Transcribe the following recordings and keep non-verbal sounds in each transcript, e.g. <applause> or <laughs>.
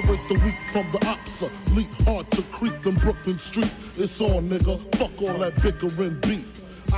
Separate the weak from the opsa. Leap hard to creep them Brooklyn streets. It's on, nigga. Fuck all that bickering beef.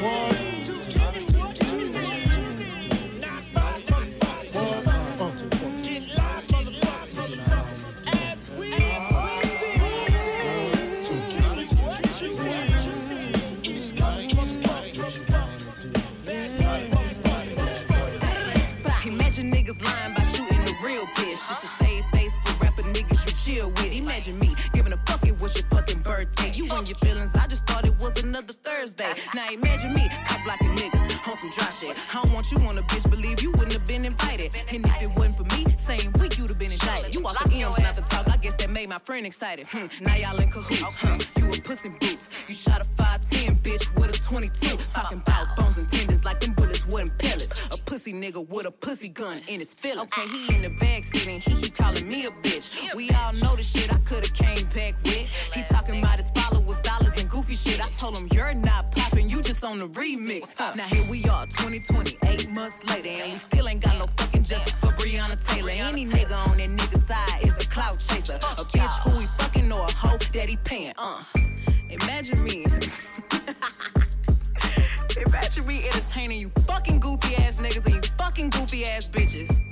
One. Imagine niggas lying by shooting the real bitch. Just to save face for rapper niggas you chill with. Imagine me giving a fuck it was your fucking birthday. You and your feelings, I another Thursday. Now imagine me, cop blocking niggas on some dry shit. I don't want you on a bitch, believe you wouldn't have been invited. And if it wasn't for me, same week you'd have been indicted. You walk the M's, not the talk, I guess that made my friend excited. Hmm, now y'all in cahoots, huh? You a pussy boots. You shot a 5'10 bitch with a 22. Talking about bones and tendons like them bullets wasn't pellets. A pussy nigga with a pussy gun in his feelings. Okay, he in the backseat and he keep calling me a bitch. We all know the shit I could've came back with. He talking about his followers, goofy shit. I told him you're not popping, you just on the remix. Now here we are, 2020, eight months later, and we still ain't got no fucking justice for Breonna Taylor. Any nigga on that nigga side is a clout chaser, a bitch who he fucking or a hoe that he paying. Uh, imagine me. <laughs> Imagine me entertaining you fucking goofy ass niggas and you fucking goofy ass bitches.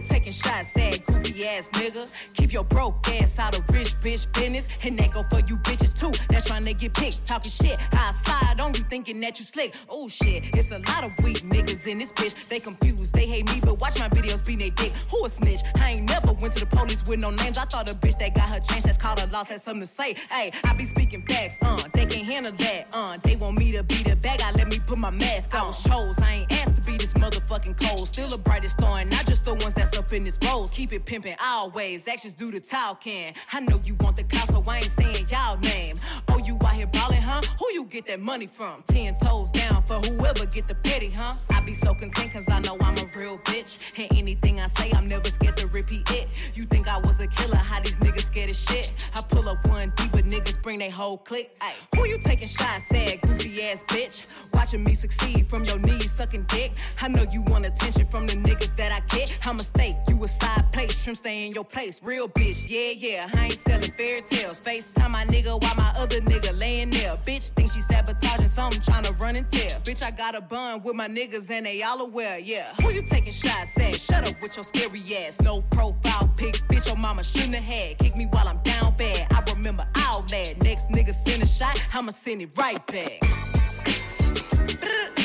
You taking shots at, goofy ass nigga? Keep your broke ass out of rich bitch business. And that go for you bitches too. That's trying to get picked, talking shit. I slide on you thinking that you slick. Oh shit, it's a lot of weak niggas in this bitch. They confused, they hate me, but watch my videos be they dick. Who a snitch? I ain't never went to the police with no names. I thought a bitch that got her chance that's called a loss had something to say. Hey, I be speaking facts, uh, they can't handle that, uh. They want me to be the bag, I let me put my mask on. Shows, I ain't asked be this motherfucking cold. Still the brightest star, and not just the ones that's up in this rose. Keep it pimping always, actions do the talking. I know you want the cow, so I ain't saying y'all name. Oh, you out here ballin', huh? Who you get that money from? Ten toes down for whoever get the petty, huh? I be so content cause I know I'm a real bitch. And anything I say, I'm never scared to repeat it. You think I was a killer, how these niggas scared as shit? I pull up one deep, but niggas bring they whole clique. Ay, who you taking shots at, goofy ass bitch? Watching me succeed from your knees, sucking dick. I know you want attention from the niggas that I get. I'm a mistake, you a side plate, shrimp stay in your place. Real bitch, yeah, yeah. I ain't selling fairy tales. FaceTime my nigga while my other nigga laying there. Bitch think she sabotaging something, trying to run and tell. Bitch, I got a bun with my niggas and they all aware, yeah. Who you taking shots at? Shut up with your scary ass. No profile pic, bitch, your mama shouldn't have had. Kick me while I'm down bad. I remember all that. Next nigga send a shot, I'ma send it right back. <laughs>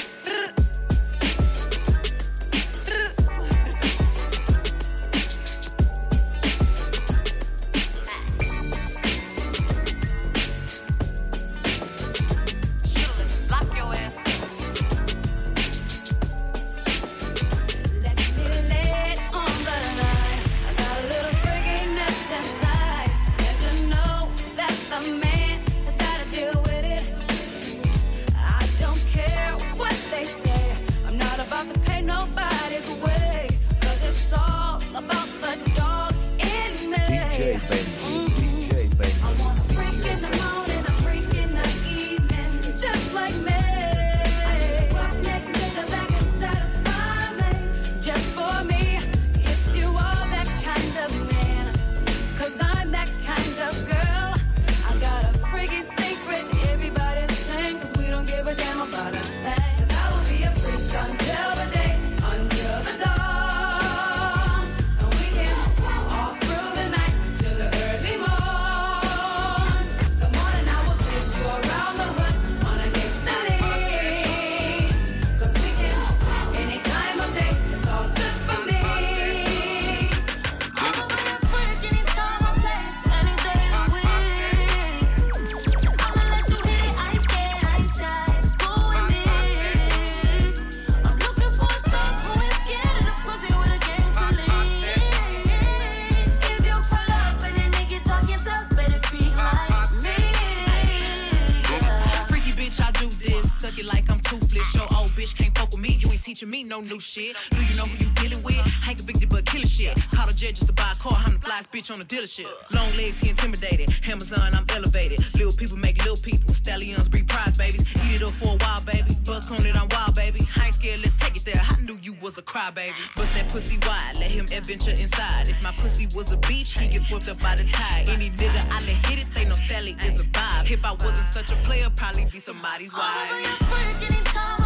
teaching me no new shit. Do you know who you dealing with? Ain't convicted but killing shit. Call a jet just to buy a car. I'm the flyest bitch on the dealership. Long legs, he intimidated. Amazon, I'm elevated. Little people make little people. Stallions breed prize babies. Eat it up for a while, baby. Buck on it, I'm wild, baby. I ain't scared, let's take it there. I knew you was a crybaby. Bust that pussy wide, let him adventure inside. If my pussy was a beach, he get swept up by the tide. Any nigga I let hit it, they know Stally is a vibe. If I wasn't such a player, probably be somebody's wife.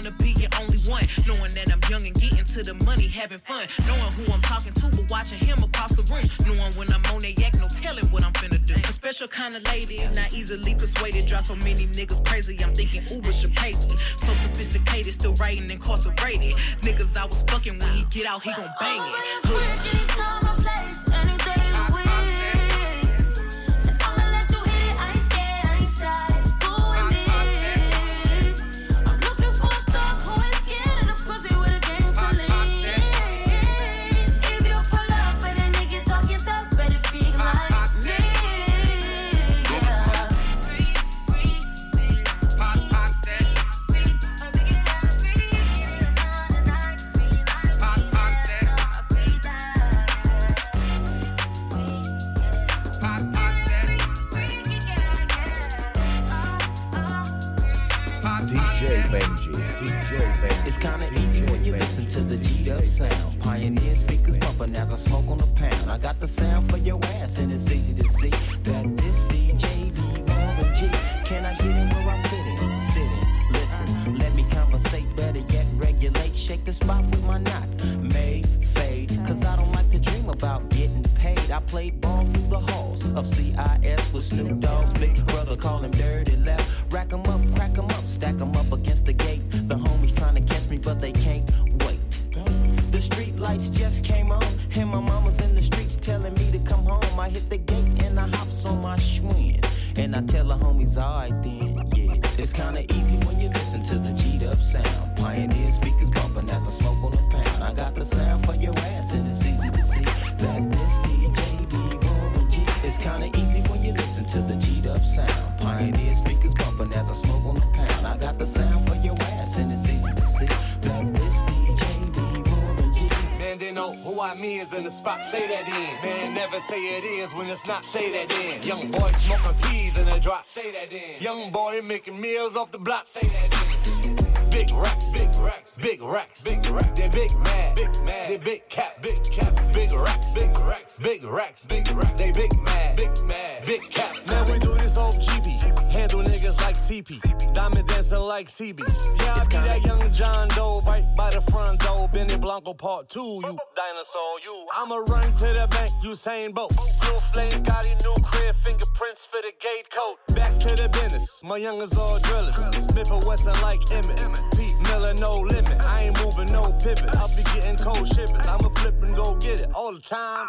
Wanna be your only one? Knowing that I'm young and getting to the money, having fun. Knowing who I'm talking to, but watching him across the room. Knowing when I'm on that yak, no telling what I'm finna do. A special kind of lady, not easily persuaded. Drive so many niggas crazy, I'm thinking Uber should pay me. So sophisticated, still writing incarcerated. Niggas I was fucking when he get out, he gon' bang it. Hood. DJ Benji, DJ Benji. It's kinda easy when you listen to the G'd up sound. Pioneer speakers bumping as I smoke on the pound. I got the sound for your ass, and it's easy to see that this DJ be Warren G. Can I get in where I fit in? Sit in, listen, let me conversate. Better yet, regulate. Shake the spot with my knot. May fade, cause I don't like to dream about I played ball through the halls of CIS with Snoop Dogg's big brother, call him Dirty Left. Rack 'em up, crack 'em up, stack 'em up against the gate. The homies trying to catch me, but they can't wait. The street lights just came on, and my mama's in the streets telling me to come home. I hit the gate and I hops on my Schwinn. And I tell the homies, alright then, yeah. It's kinda easy when you listen to the G'd up sound. Pioneer speakers bumping as I smoke on the pound. I got the sound for your ass, and you listen to the G'd up sound. Pioneer speakers bumping as I smoke on the pound. I got the sound for your ass, and it's easy to see that this DJ be G. Man, they know who I mean is in the spot. Say that in. Man, never say it is when it's not. Say that in. Young boy smoking peas in a drop. Say that in. Young boy making meals off the block. Say that in. Big racks, big racks, big racks, big racks. They big mad, big mad. They big cap, big cap. Big racks, big racks, big racks, big racks. They big mad, big mad, big cap. Man, we do this off GB. Handle niggas like CP. Diamond dancing like CB. Yeah, I be that young John Doe right by the front door. Benny Blanco part two. You dinosaur, you. I'ma run to the bank, Usain Bolt. New flame, got a new crib, fingerprints for the gate code. Back to the business, my youngers all drillers. Smith and Wesson like Emmett. Pete No limit. I ain't moving, no pivot. I'll be getting cold shivers. I'ma flip and go get it all the time.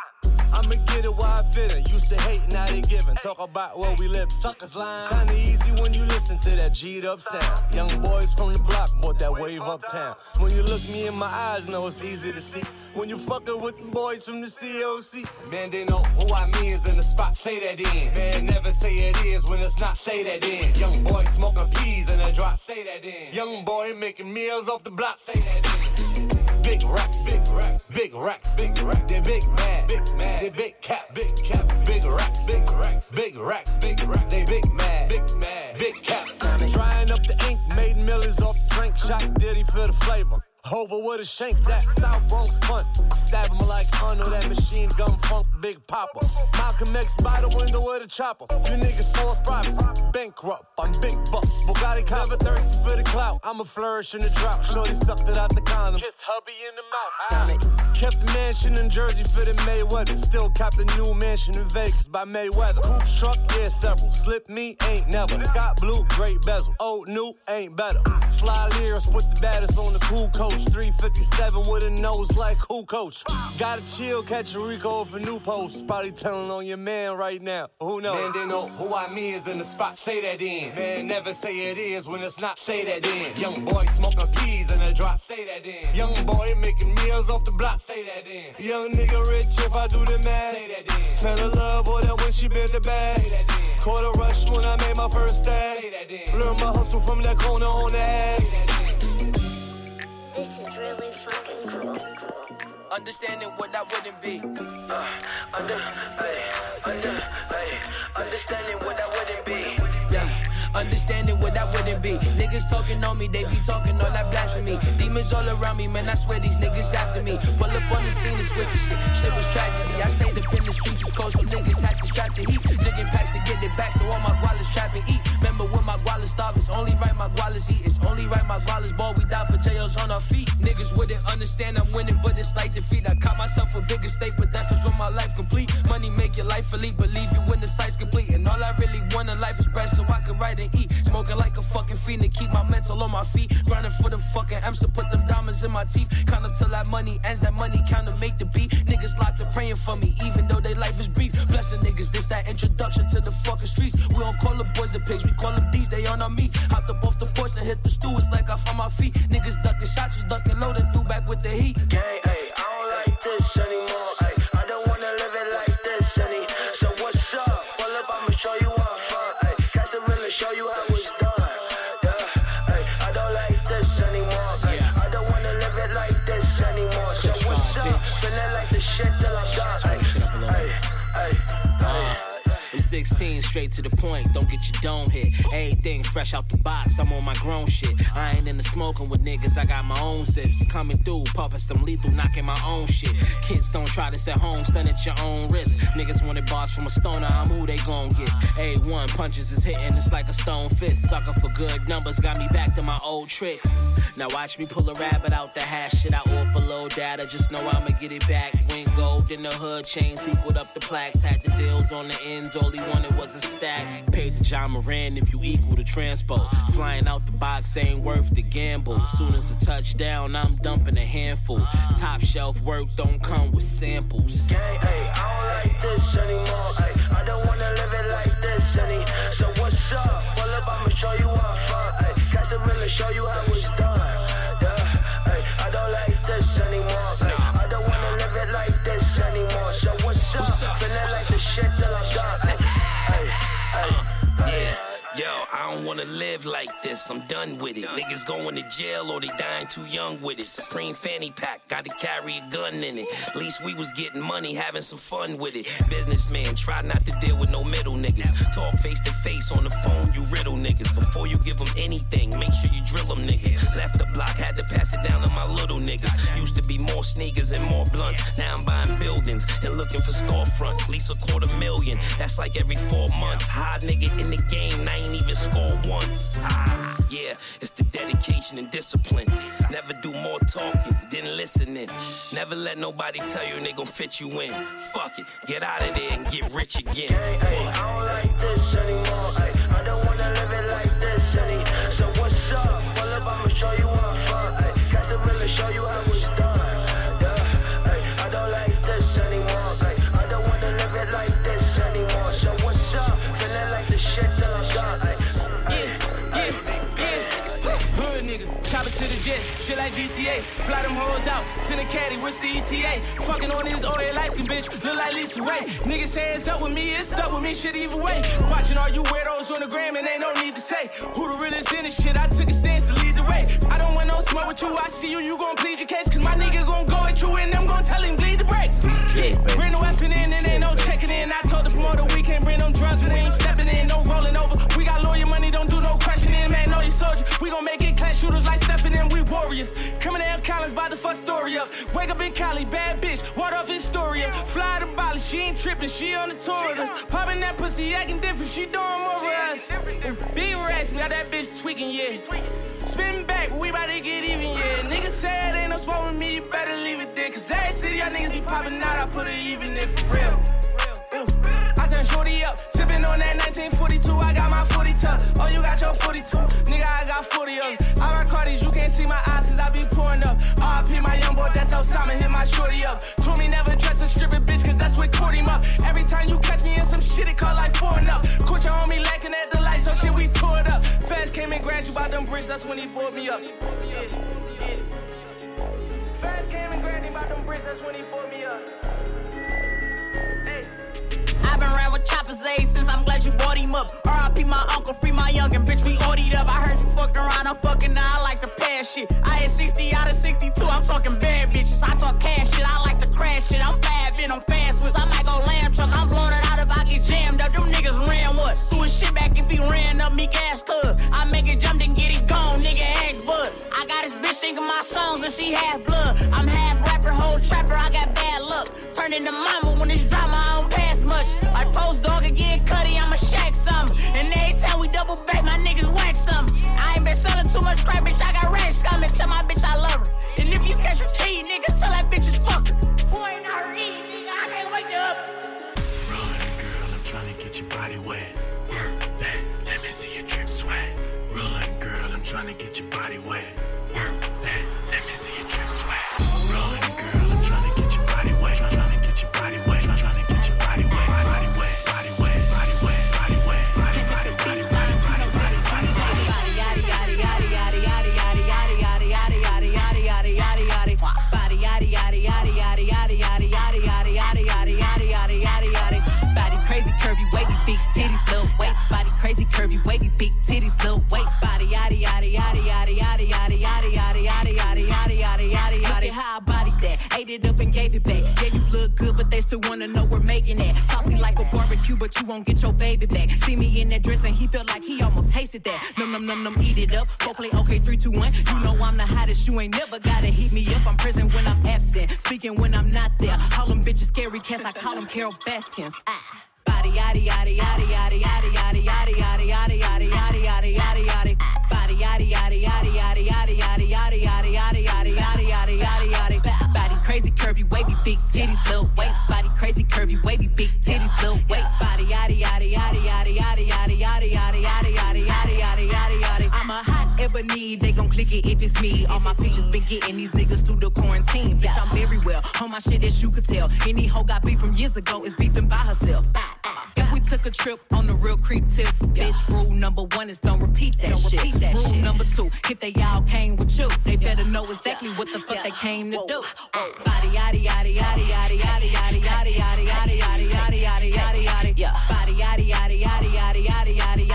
I'ma get it while I fit it. Used to hate, now they giving. Talk about where we live, suckers line. Kinda easy when you listen to that G'd up sound. Young boys from the block bought that wave uptown. When you look me in my eyes, know it's easy to see. When you fucking with the boys from the COC. Man, they know who I mean is in the spot. Say that in. Man, never say it is when it's not. Say that in. Young boy smoking peas in a drop. Say that in. Young boy making meals off the block. Say that. Big racks, big racks, big racks, big racks. They big mad, big mad. They big cap, big cap. Big racks, big racks, big racks, big racks. They big mad, big mad, big cap. Drying up the ink, made millions off the drink. Shot Diddy for the flavor. Over with a shank that South Bronx punt. Stab him like Arnold, that machine gun funk, Big Papa. Malcolm X by the window with a chopper. You niggas false prophets. Bankrupt, I'm big buck. Bugatti. Never thirsty for the clout. I'ma flourish in the drought. Shorty sucked it out the condom. Kiss hubby in the mouth. Ah. Kept the mansion in Jersey for the Mayweather. Still copped a new mansion in Vegas by Mayweather. Coupe truck, yeah, several. Slip me, ain't never. Scott Blue, great bezel. Old new, ain't better. Fly lyrics, put the baddest on the cool coach. 357 with a nose like who coach. Gotta chill, catch a Rico for new post. Probably telling on your man right now. Who knows? Man, they know who I mean is in the spot. Say that in. Man, never say it is when it's not. Say that in. Young boy smoking peas in a drop. Say that in. Young boy making meals off the block. Say that in. Young nigga rich if I do the math. Say that in. Fell in love with her when she bent the bag. Say that in. Caught a rush when I made my first stab. Say that in. Learn my hustle from that corner on the ass. This is really fucking cool. Understanding what I wouldn't be. Uh, under, ay, under, ay, understanding what I wouldn't be. Yeah. Understanding what I wouldn't be. Niggas talking on me, they be talking all that blasphemy. Demons all around me, man. I swear these niggas after me. Pull up on the scene and switch the shit. Shit was tragedy. I stayed up in the streets, was cold, so niggas had to strap the heat. Jigging packs to get it back, so all my gualas trap and eat. Remember when my gualas starve? It's only right my gualas eat. It's only right my gualas ball. We die for jails on our feet. Niggas wouldn't understand I'm winning, but it's like defeat. I caught myself a bigger state, but that was when my life complete. Money make your life elite, believe you when the sight's complete. And all I really want in life is bread so I can write and eat. Smoking like a fucking fiend to keep my mental on my feet. Grinding for them fucking M's to put them diamonds in my teeth. Count up till that money ends, that money count to make the beat. Niggas locked up praying for me, even though their life is brief. Blessing niggas, this that introduction to the fucking streets. We don't call the boys the pigs, we call them D's, they on our meat. Hopped up off the porch and hit the stool, it's like I found my feet. Niggas ducking shots, was ducking low, then threw back with the heat. Gang, ayy, I don't like this anymore, 16, straight to the point, don't get your dome hit. Everything fresh out the box, I'm on my grown shit. I ain't into smoking with niggas, I got my own zips. Coming through, puffing some lethal, knocking my own shit. Kids don't try this at home, stun at your own risk. Niggas wanted bars from a stoner, I'm who they gon' get. A1 punches is hitting, it's like a stone fist. Sucker for good numbers, got me back to my old tricks. Now watch me pull a rabbit out the hash shit. I offer low data, just know I'ma get it back. Went gold in the hood, chains equaled up the plaques. Had the deals on the ends, all wanted was a stack. Paid to John Moran if you equal the transpo. Flying out the box ain't worth the gamble. Soon as a touchdown, I'm dumping a handful. Top shelf work don't come with samples. I don't like this anymore. I don't wanna live it like this any. So what's up? Pull up, I'ma show you ay, catch the really show you how it's done. Don't like this anymore. I don't wanna live it like this anymore. So what's up? Feeling like wanna live like this. I'm done with it. Niggas going to jail or they dying too young with it. Supreme fanny pack, gotta carry a gun in it. At least we was getting money, having some fun with it. Businessman, try not to deal with no middle niggas. Talk face to face on the phone, you riddle niggas. Before you give them anything, make sure you drill them niggas. Left the block, had to pass it down to my little niggas. Used to be more sneakers and more blunts. Now I'm buying buildings and looking for storefronts. Lease a quarter million, that's like every four months. High nigga in the game, I ain't even score once. Ah, yeah, it's the dedication and discipline. Never do more talking than listening. Never let nobody tell you they gon' fit you in. Fuck it, get out of there and get rich again. Ay, I don't like this anymore. I don't wanna live it like chop it to the jet, shit like GTA. Fly them hoes out, send a caddy, what's the ETA? Fucking on his oil light skin bitch, look like Lisa Ray. Niggas hands up with me, it's stuck with me, shit either way. Watching all you weirdos on the gram and ain't no need to say who the realest in this shit. I took a stance to lead the way. I don't want no smoke with you, I see you, you gon' plead your case. Cause my nigga gon' go at you and them gon' tell him bleed the brakes. Yeah, bring no effing in and ain't no checking in. I told the promoter we can't bring them drugs, but they ain't stepping in, no rolling over. We got lawyer money, don't do no questioning, man, know your soldier. We gon' make it clash shooters like Stephen Collins, we warriors. Coming story up. Wake up in Cali, bad bitch, water off Historia. Fly to Bali, she ain't tripping, she on the tour with us. Popping that pussy, acting different, she doing more with us. Big racks, got that bitch tweaking, yeah. Spin back, we bout to get even, yeah. Niggas say it ain't no smoke with me, you better leave it there. Cause every city y'all niggas be popping out, I put it even if for real. Ooh. I turn shorty up, sipping on that 1942. I got my 40 tuck. Oh, you got your 42. Nigga, I got 40 of. I rock Cardi's, you can't see my eyes cause I be pouring up. RP my young boy, that's how Simon hit my shorty up. Told me never dress a stripping bitch cause that's what caught him up. Every time you catch me in some shit, it call like four and up. Caught your homie lacking at the light, so shit, we tore it up. Fast came and grabbed you by them bricks, that's when he bought me up. Fast came and grabbed you by them bricks, that's when he bought me up. Choppers A since I'm glad you bought him up. RIP my uncle, free my youngin', bitch, we OD'd up. I heard you fucked around, I'm fucking now, I like to pass shit. I hit 60 out of 62, I'm talking bad bitches. I talk cash shit, I like to crash shit. I'm in, I'm fast with, I might go lamb truck, I'm blowing it out if I get jammed up. Them niggas ran what? Threw his shit back if he ran up me gas cuz. I make it jump, then get it gone, nigga ask bud. I got this bitch singing my songs and she half blood. I'm half rapper, whole trapper, I got bad luck. Turn into mama when it's drama, Like dog again, cutty, I'ma shack some. And every time we double back, my niggas whack some. I ain't been selling too much crap, bitch. I got racks coming. Tell my bitch I love her. And if you catch her cheating, nigga, tell that bitch is fuck her. Who ain't her eating, nigga? I can't wake up. Run, girl, I'm trying to get your body wet. Work that, let me see your drip sweat. Run, girl, I'm trying to get your body wet. Curvy, wavy, big titties, little waist. Body yaddy yaddy yaddy yaddy yaddy yaddy yaddy yaddy yaddy yaddy yaddy yaddy yaddy yaddy. How I body that, ate it up and gave it back. Yeah, you look good, but they still wanna know we're making that. Saucy like a barbecue, but you won't get your baby back. See me in that dress and he felt like he almost tasted that. Num num num num, eat it up. Go play okay, three two one. You know I'm the hottest. You ain't never gotta heat me up. I'm present when I'm absent, speaking when I'm not there. Call them bitches scary cats. I call them Carole Baskins. Ah. Body yaddy yaddy yaddy yaddy yaddy yaddy yaddy yaddy yaddy yaddy yaddy yaddy yaddy yaddy. Body yaddy yaddy yaddy yaddy yaddy yaddy yaddy yaddy yaddy yaddy yaddy yaddy yaddy yaddy. Body crazy, curvy, wavy, big titties, little waist. Body crazy, curvy, wavy, big titties, little waist. Body yaddy yaddy yaddy yaddy yaddy yaddy yaddy yaddy yaddy yaddy yaddy yaddy yaddy. I'm a hot ebony, they gon' click it if it's me. All my pictures been getting these niggas through the quarantine. Bitch, I'm very well on my shit as you could tell. Any hoe got beef from years ago is beefing by herself. If we took a trip on the real creep tip, bitch, rule number one is don't repeat that Don't shit. repeat that rule shit. number two, if they all came with you, they better know exactly what the fuck they came to do. Body yaddy yaddy yaddy yaddy yaddy yaddy yaddy yaddy yaddy yaddy yaddy yaddy yaddy yaddy. Yeah. Body yaddy yaddy yaddy yaddy yaddy yaddy yaddy yaddy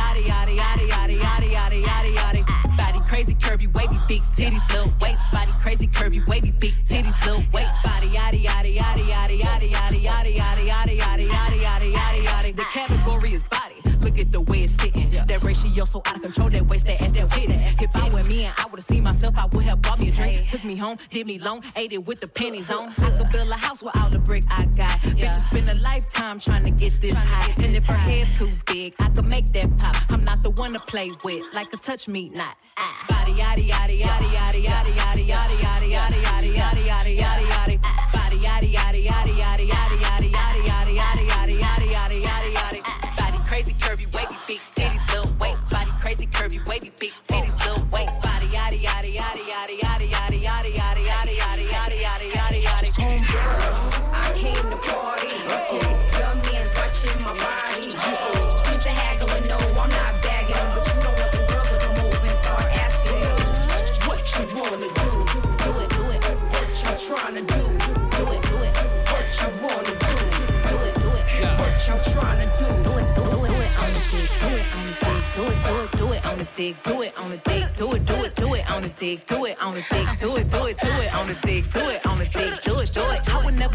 wavy, big titties, little waist. Body crazy, curvy, wavy, big titties, little waist. Body yaddy yaddy yaddy yaddy yaddy yaddy yaddy yaddy yaddy Look at the way it's sitting. That ratio so out of control. That waist, that ass, that titties. If I were me and I would've seen myself, I would have bought me a drink. Took me home, did me long, ate it with the pennies on. I could build a house without the brick I got. Bitches spend a lifetime trying to get this high. And if her head too big, I could make that pop. I'm not the one to play with, like a touch me not. Ah. Body yaddy yaddy yaddy yaddy yaddy yaddy yaddy yaddy yaddy yaddy yaddy yaddy yaddy yaddy. Body yaddy yaddy yaddy yaddy yaddy on the dick, do it, do it, do it on the dick, do it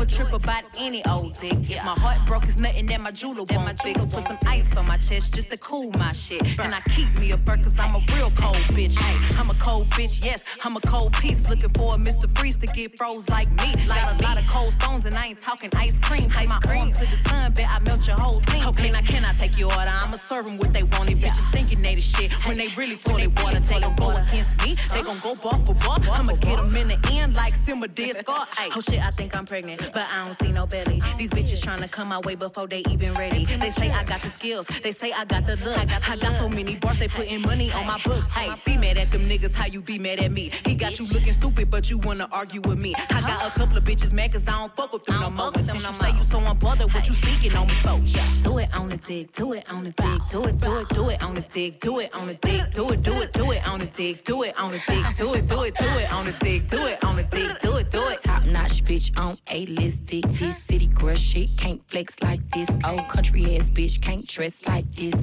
never trip about any old dick. If my heart broke, it's nothing that my jeweler won't fix. Put some ice on my chest just to cool my shit. And I keep me a burn cause I'm a real cold bitch. Ay, I'm a cold bitch, yes, I'm a cold piece. Looking for a Mr. Freeze to get froze like me. Got a lot of cold stones and I ain't talking ice cream. Take my arm to the sun, bet I melt your whole team. Okay, now can I take your order? I'ma serve 'em what they want. These bitches thinking they the shit when they really toilet water. They gon' go against me, they gon' go bar for bar. I'ma get 'em in the end like Simba did. Ay, <laughs> oh shit, I think I'm pregnant, but I don't see no belly. These bitches tryna come my way before they even ready. They say I got the skills, they say I got the look. I got, I got so many bars, they putting money on my books. Hey, be mad at them niggas, how you be mad at me? He got you looking stupid, but you wanna argue with me. I got a couple of bitches mad cause I don't fuck with them no more. But since you say you so unbothered, what you speaking on me for? Do it on the dick, do it on the dick, do it, do it, do it on the dick, do it on the dick, do it, do it, do it on the dick, do it on the dick, do it, do it, do it on the dick, do it on the dick, do it, do it. Top notch bitch on a list This city girl shit can't flex like this. Old country ass bitch can't dress like this.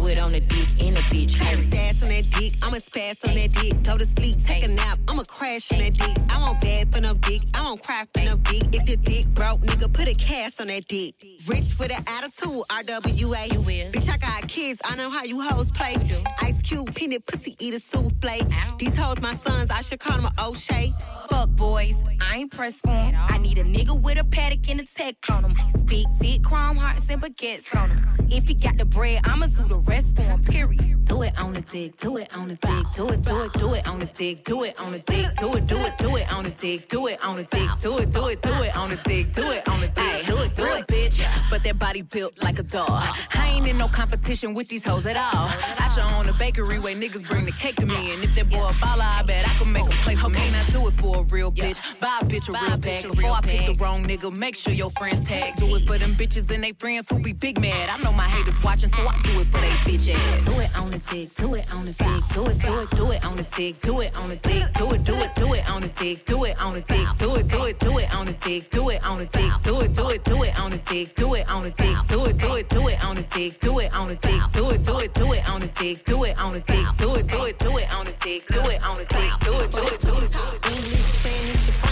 To it on the dick in a bitch. Sass on that dick, I'ma spaz on that dick. Go to sleep, take a nap, I'ma crash on that dick. I won't bad for no dick, I won't cry for no dick. If your dick broke, nigga, put a cast on that dick. Rich with an attitude, RWA. You will. Bitch, I got kids, I know how you hoes play. Do Ice Cube, peanut pussy, eat a souffle. These hoes my sons, I should call them a O'Shea. Fuck boys, I ain't pressed for 'em. I need a nigga with a paddock and a tech on him. Big dick, chrome hearts and baguettes on him. If he got the bread, I'ma do the rest for him, period. Do it on the dick, do it on the dick, do it, do it, do it on the dick, do it on the dick, do it, do it, do it on the dick, do it on the dick, do it, do it, do it on the dick, do it on the dick, do it, do it, bitch. But that body built like a dog. I ain't in no competition with these hoes at all. I should own a bakery where niggas bring the cake to me, and if that boy a baller, I bet I can make him play for me. Okay, now do it for a real bitch, buy a bitch a real bag. Before I pick the wrong nigga, make sure your friends tag. Do it for them bitches and they friends who be big mad. I know my haters watching, so I do it for they bitch ass. Do it on the dick, do it on the dick, do it, do it, do it on the dick, do it on the dick, do it, do it, do it on the dick, do it on the dick, do it, do it, do it on the dick, do it on the dick, do it, do it, do it on the dick, do it on the dick, do it, do it, do it on the dick, do it on the dick, do it, do it, do it on the dick, do it on the dick, do it, do it, do it on the dick, do it on the dick, do it, do it, do it, do it. English, Spanish,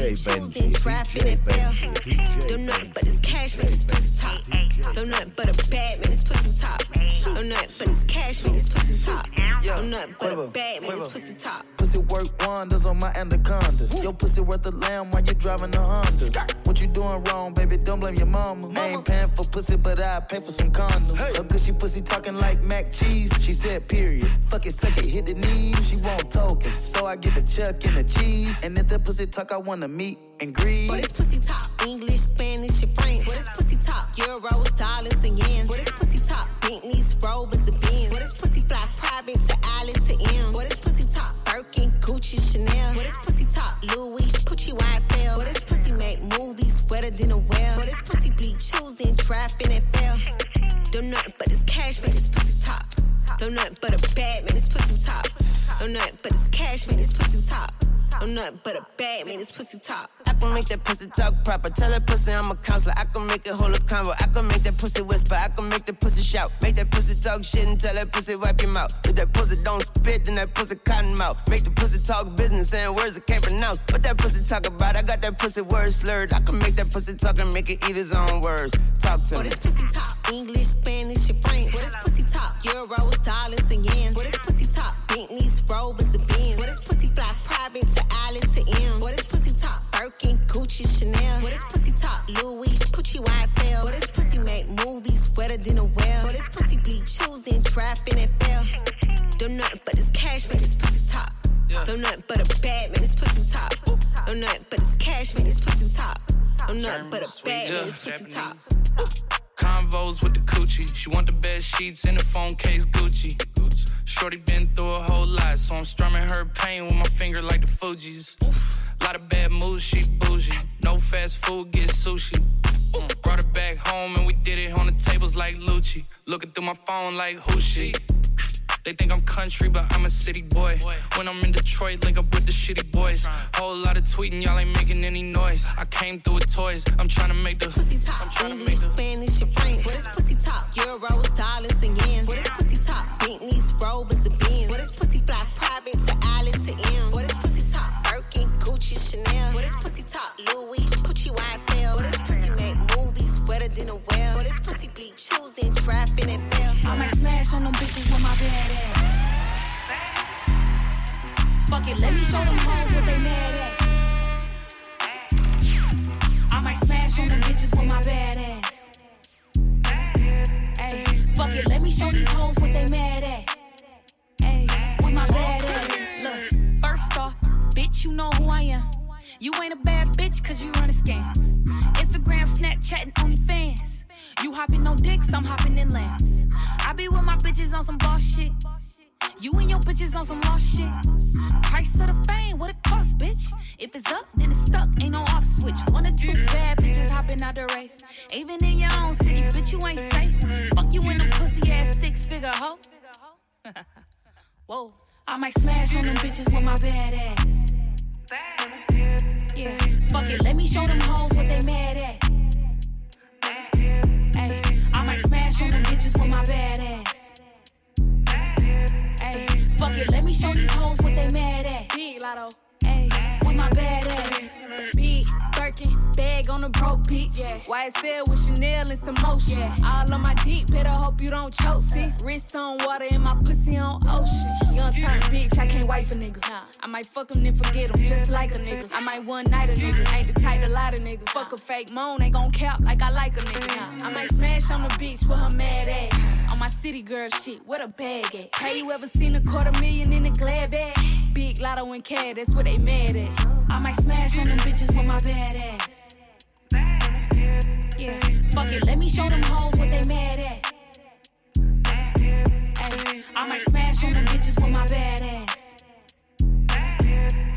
DJ be choosing, Benji, trapping, DJ? Benji, Don't nothing but this cash, man, this pussy top. Don't nothing but a bad man, this pussy top. Don't nothing but this cash, man, this pussy top. Don't nothing but a Quiver, bad man, this quiver. pussy top. Pussy work wonders on my anaconda. Your pussy worth a lamb while you driving a Honda. What you doing wrong, baby? Don't blame your mama. I ain't paying for pussy, but I pay for some condoms. Her she pussy talking like mac cheese. She said, period. Fuck it, suck it, hit the knees. She want tokens, so I get the chuck and the cheese. And if that pussy talk, I wanna meet and greet. What is pussy top? English, Spanish, and French. What is pussy top? Euros, dollars, and yens. What is pussy top? Bentleys, Rovers, and Benz. What is pussy fly? Private to Gucci, Chanel. What is pussy top? Louis, Gucci, YSL. What is pussy make movies wetter than a well? What is pussy be choosing, trapping, and fail? Don't nothing but this cash, man, this pussy top. Don't nothing but a bad man, this pussy top. Don't nothing but this cash, man, this pussy top. Don't nothing but a bad man, this pussy talk. I can make that pussy talk proper. Tell that pussy I'm a counselor. I can make it hold a convo. I can make that pussy whisper. I can make that pussy shout. Make that pussy talk shit and tell that pussy wipe your mouth. If that pussy don't spit, then that pussy cotton mouth. Make the pussy talk business, saying words I can't pronounce. What that pussy talk about? I got that pussy word slurred. I can make that pussy talk and make it eat his own words. Talk to What me. is pussy talk? English, Spanish, and French. What is pussy talk? Euros, dollars, and yens. What is pussy talk? Bentleys, Rovers, Private to Alice to M. What is pussy top? Birkin, Gucci, Chanel. What is pussy top? Louis, Gucci, YSL. What is pussy make movies wetter than a well? What is pussy be choosing, trapping, and fail? Don't nothing but this cash, man, this pussy top. Don't nothing but a bad man, this pussy top. Don't nothing but this cash, man, this pussy top. Don't nothing but a bad man, this pussy top. Convos with the coochie. She want the bed sheets in the phone case Gucci. Shorty been through a whole lot, so I'm strumming her pain with my finger like the Fugees. Lot of bad moves, she bougie. No fast food, get sushi. Brought her back home and we did it on the tables like Lucci. Looking through my phone like who she. They think I'm country, but I'm a city boy. When I'm in Detroit, link up with the shitty boys. Whole lot of tweeting, y'all ain't making any noise. I came through with toys. I'm trying to make the pussy top. English, Spanish, French. What is pussy top? Euros, dollars, and yens. A bag at? Have you ever seen a quarter million in a glad bag? Big lotto and cat, that's what they mad at. I might smash on them bitches with my bad ass. Yeah, fuck it, let me show them hoes what they mad at. Ay, I might smash on them bitches with my bad ass.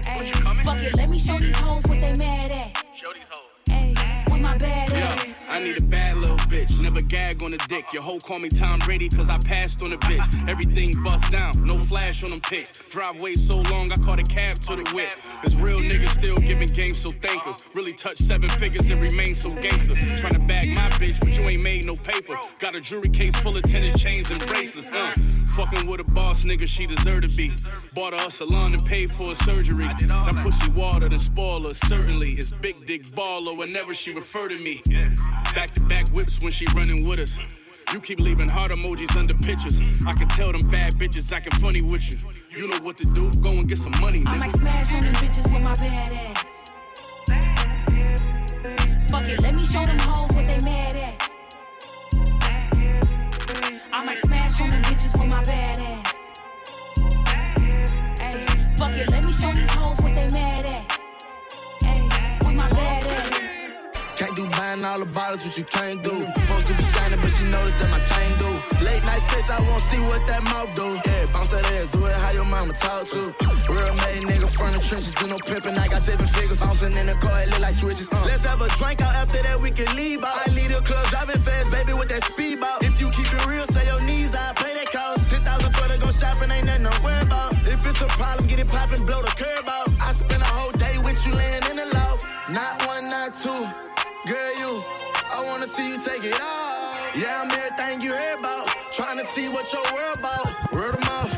Ay, fuck it, let me show these hoes what they mad at. Show these hoes. Ay, with my bad ass. Yeah, I need a bad little bitch. Never gag on a dick. Your hoe call me Tom Brady cause I passed on a bitch. Everything bust down, no flash on them pics. Driveway so long, I caught a cab to the whip. This real nigga still giving games, so thank us. Really touch seven figures and remain so gangster. Tryna bag my bitch, but you ain't made no paper. Got a jewelry case full of tennis chains and bracelets. Uh, fucking with a boss nigga, she deserve to be. Bought her a salon and paid for her surgery. That pussy water and spoil her, certainly. It's big dick baller whenever she refer to me. Back to back whips when she running with us. You keep leaving heart emojis under pictures. I can tell them bad bitches acting funny with you. You know what to do, go and get some money, Nigga. I might smash on them bitches with my bad ass. Fuck it, let me show them hoes what they mad at. I might smash on them bitches with my bad ass. Ay, fuck it, let me show these hoes what they mad at. Buying all the bottles, what you can't do. Supposed to be shining, but she noticed that my chain do. Late night sex, I won't see what that mouth do. Yeah, bounce that ass, do it how your mama talk to. Real made nigga from the trenches, do no pimping. I got seven figures, bouncing in the car, it look like switches. Uh. Let's have a drink out after that, we can leave out. I leave the club, driving fast, baby, with that speedball. If you keep it real, say your knees, I pay that cost. 10,000 for to go shopping, ain't nothing to worry about. If it's a problem, get it poppin', blow the curb out. I spend a whole day with you laying in the loft. Not one, not two. Girl, you, I wanna see you take it off. Yeah, I'm everything you heard about. Trying to see what your world about. Word of mouth.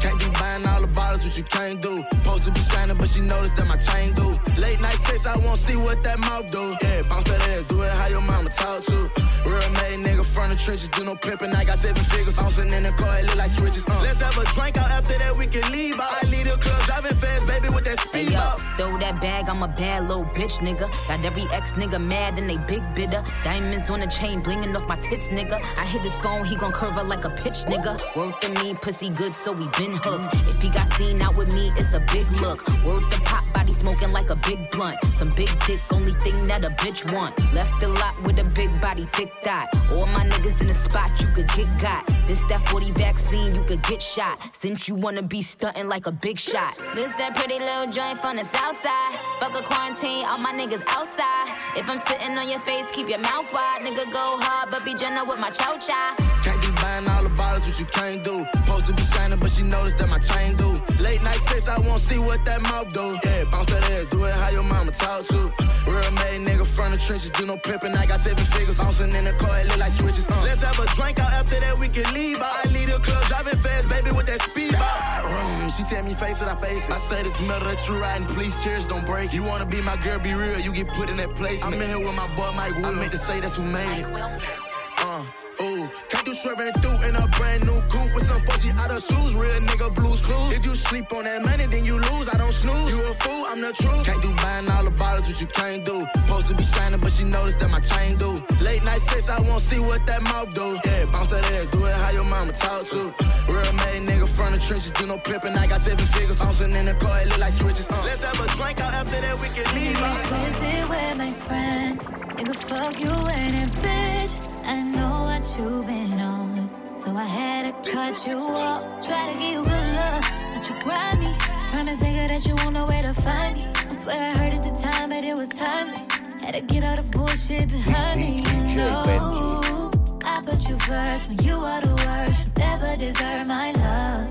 Can't be buying all the bottles, what you can't do. Supposed to be shining, but she noticed that my chain do. Late night sex, I won't see what that mouth do. Yeah, bounce that ass, do it how your mama talk to. Real made nigga from the trenches, do no pimping. I got seven figures, bouncing in the car, it look like switches. Uh. Let's have a drink out after that, we can leave out. I leave the club, driving fast, baby, with that Hey speed yo, out. throw that bag, I'm a bad little bitch, nigga. Got every ex nigga mad and they big bidder. Diamonds on the chain, blinging off my tits, nigga. I hit his phone, he gon' curve her like a pitch, nigga. Worth the mean pussy good, so we been hooked. If he got seen out with me, it's a big look. Worth the pop body smoking like a big blunt. Some big dick, only thing that a bitch want. Left the lot with a big body, thick thigh. All my niggas in the spot, you could get got. This that 40 vaccine, you could get shot. Since you wanna be stunting like a big shot. This that pretty little joint from the south side. Fuck a quarantine, all my niggas outside. If I'm sitting on your face, keep your mouth wide. Nigga go hard, but be gentle with my chow chow. Can't be buying all the bottles, what you can't do. Supposed to be shining, but she noticed that my chain do. Late night sex, I won't see what that mouth do. Yeah, bounce that ass, do it how your mama talk to. Real made nigga from the trenches, do no pimping. I got seven figures, bouncing in the car, it look like switches. Uh. Let's have a drink out after that, we can leave out. I leave the club, driving fast, baby, with that speed out. Mm, she tell me face it, I face it. I say this metal that you riding, please cheers, don't break. You wanna be my girl, be real, you get put in that place. I'm in here with my boy Mike Will. I meant to say that's who made it. Uh, ooh, can't do swerving through in a brand new coupe with some fuzzy out of shoes. Real nigga blues clues. If you sleep on that money, then you lose. I don't snooze. You a fool, I'm the truth. Can't do buying all the bottles, what you can't do. Supposed to be shining, but she noticed that my chain do. Late night sex, I won't see what that mouth do. Yeah, bounce that ass, do it how your mama talk to. Real made nigga from the trenches, do no pimping. I got seven figures, bouncing in the car, it look like switches. Uh. Let's have a drink out after that, we can leave. Twisted with my friends. Nigga, fuck you and it, bitch. I know what you've been on. So I had to cut you off. Try to give you good love, but you grind me. Promise nigga that you won't know where to find me. I swear I heard at the time, but it was timely. Had to get all the bullshit behind me. You know, I put you first when you are the worst. You never deserve my love.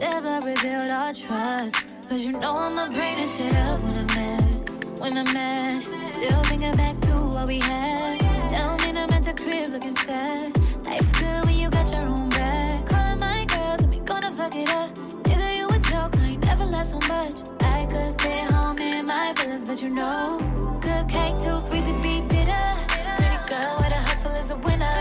Never rebuild our trust. Cause you know I'ma bring this shit up when I'm mad. When I'm mad, still thinking back to what we had. At the crib looking sad. Life's good when you got your own bag. Calling my girls and we gonna fuck it up. Nigga, you a joke, I ain't never laughed so much. I could stay home in my feelings, but you know, good cake too sweet to be bitter. Pretty girl with a hustle is a winner.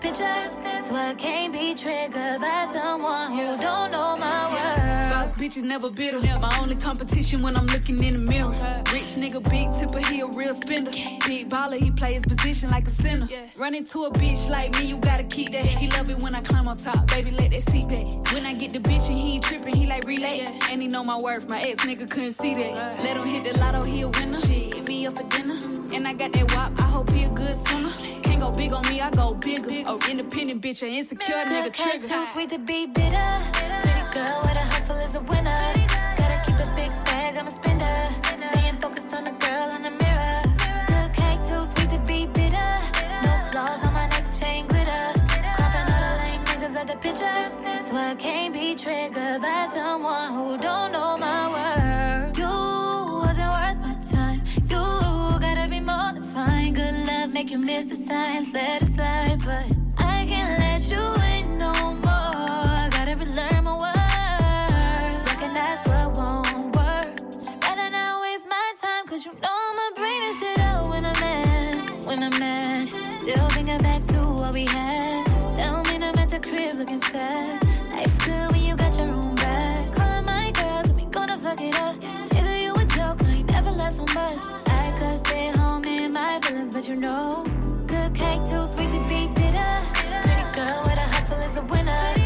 Picture. So I can't be triggered by someone who don't know my words. Bitches never bitter. My only competition when I'm looking in the mirror. Rich nigga, big tipper, he a real spender. Big baller, he play his position like a center. Run into a bitch like me, you gotta keep that. He love it when I climb on top, baby, let that seat back. When I get the bitch and he ain't tripping, he like relax. And he know my worth, my ex nigga couldn't see that. Let him hit the lotto, he a winner. Shit, hit me up for dinner. And I got that wop, I hope he a good swimmer. Can't go big on me, I go bigger. Oh, independent bitch, an insecure nigga trigger. too sweet to be bitter. Pretty girl with a hustle is a winner. Gotta keep a big bag, I'm a spender. Staying focused on the girl in the mirror. Good cake too sweet to be bitter. No flaws on my neck chain glitter. Cropping all the lame niggas out the picture. So I can't be triggered by someone who don't know my worth. You wasn't worth my time. You gotta be more than fine. Good love make you miss the signs. Let it slide, but I can't let you in When I'm mad. Still thinking back to what we had. Tell me I'm at the crib looking sad. Life's good when you got your own bag. Calling my girls we gonna fuck it up. Nigga, you a joke, I ain't never laughed so much. I could stay home in my feelings, but you know, good cake too sweet to be bitter. Pretty girl with a hustle is a winner.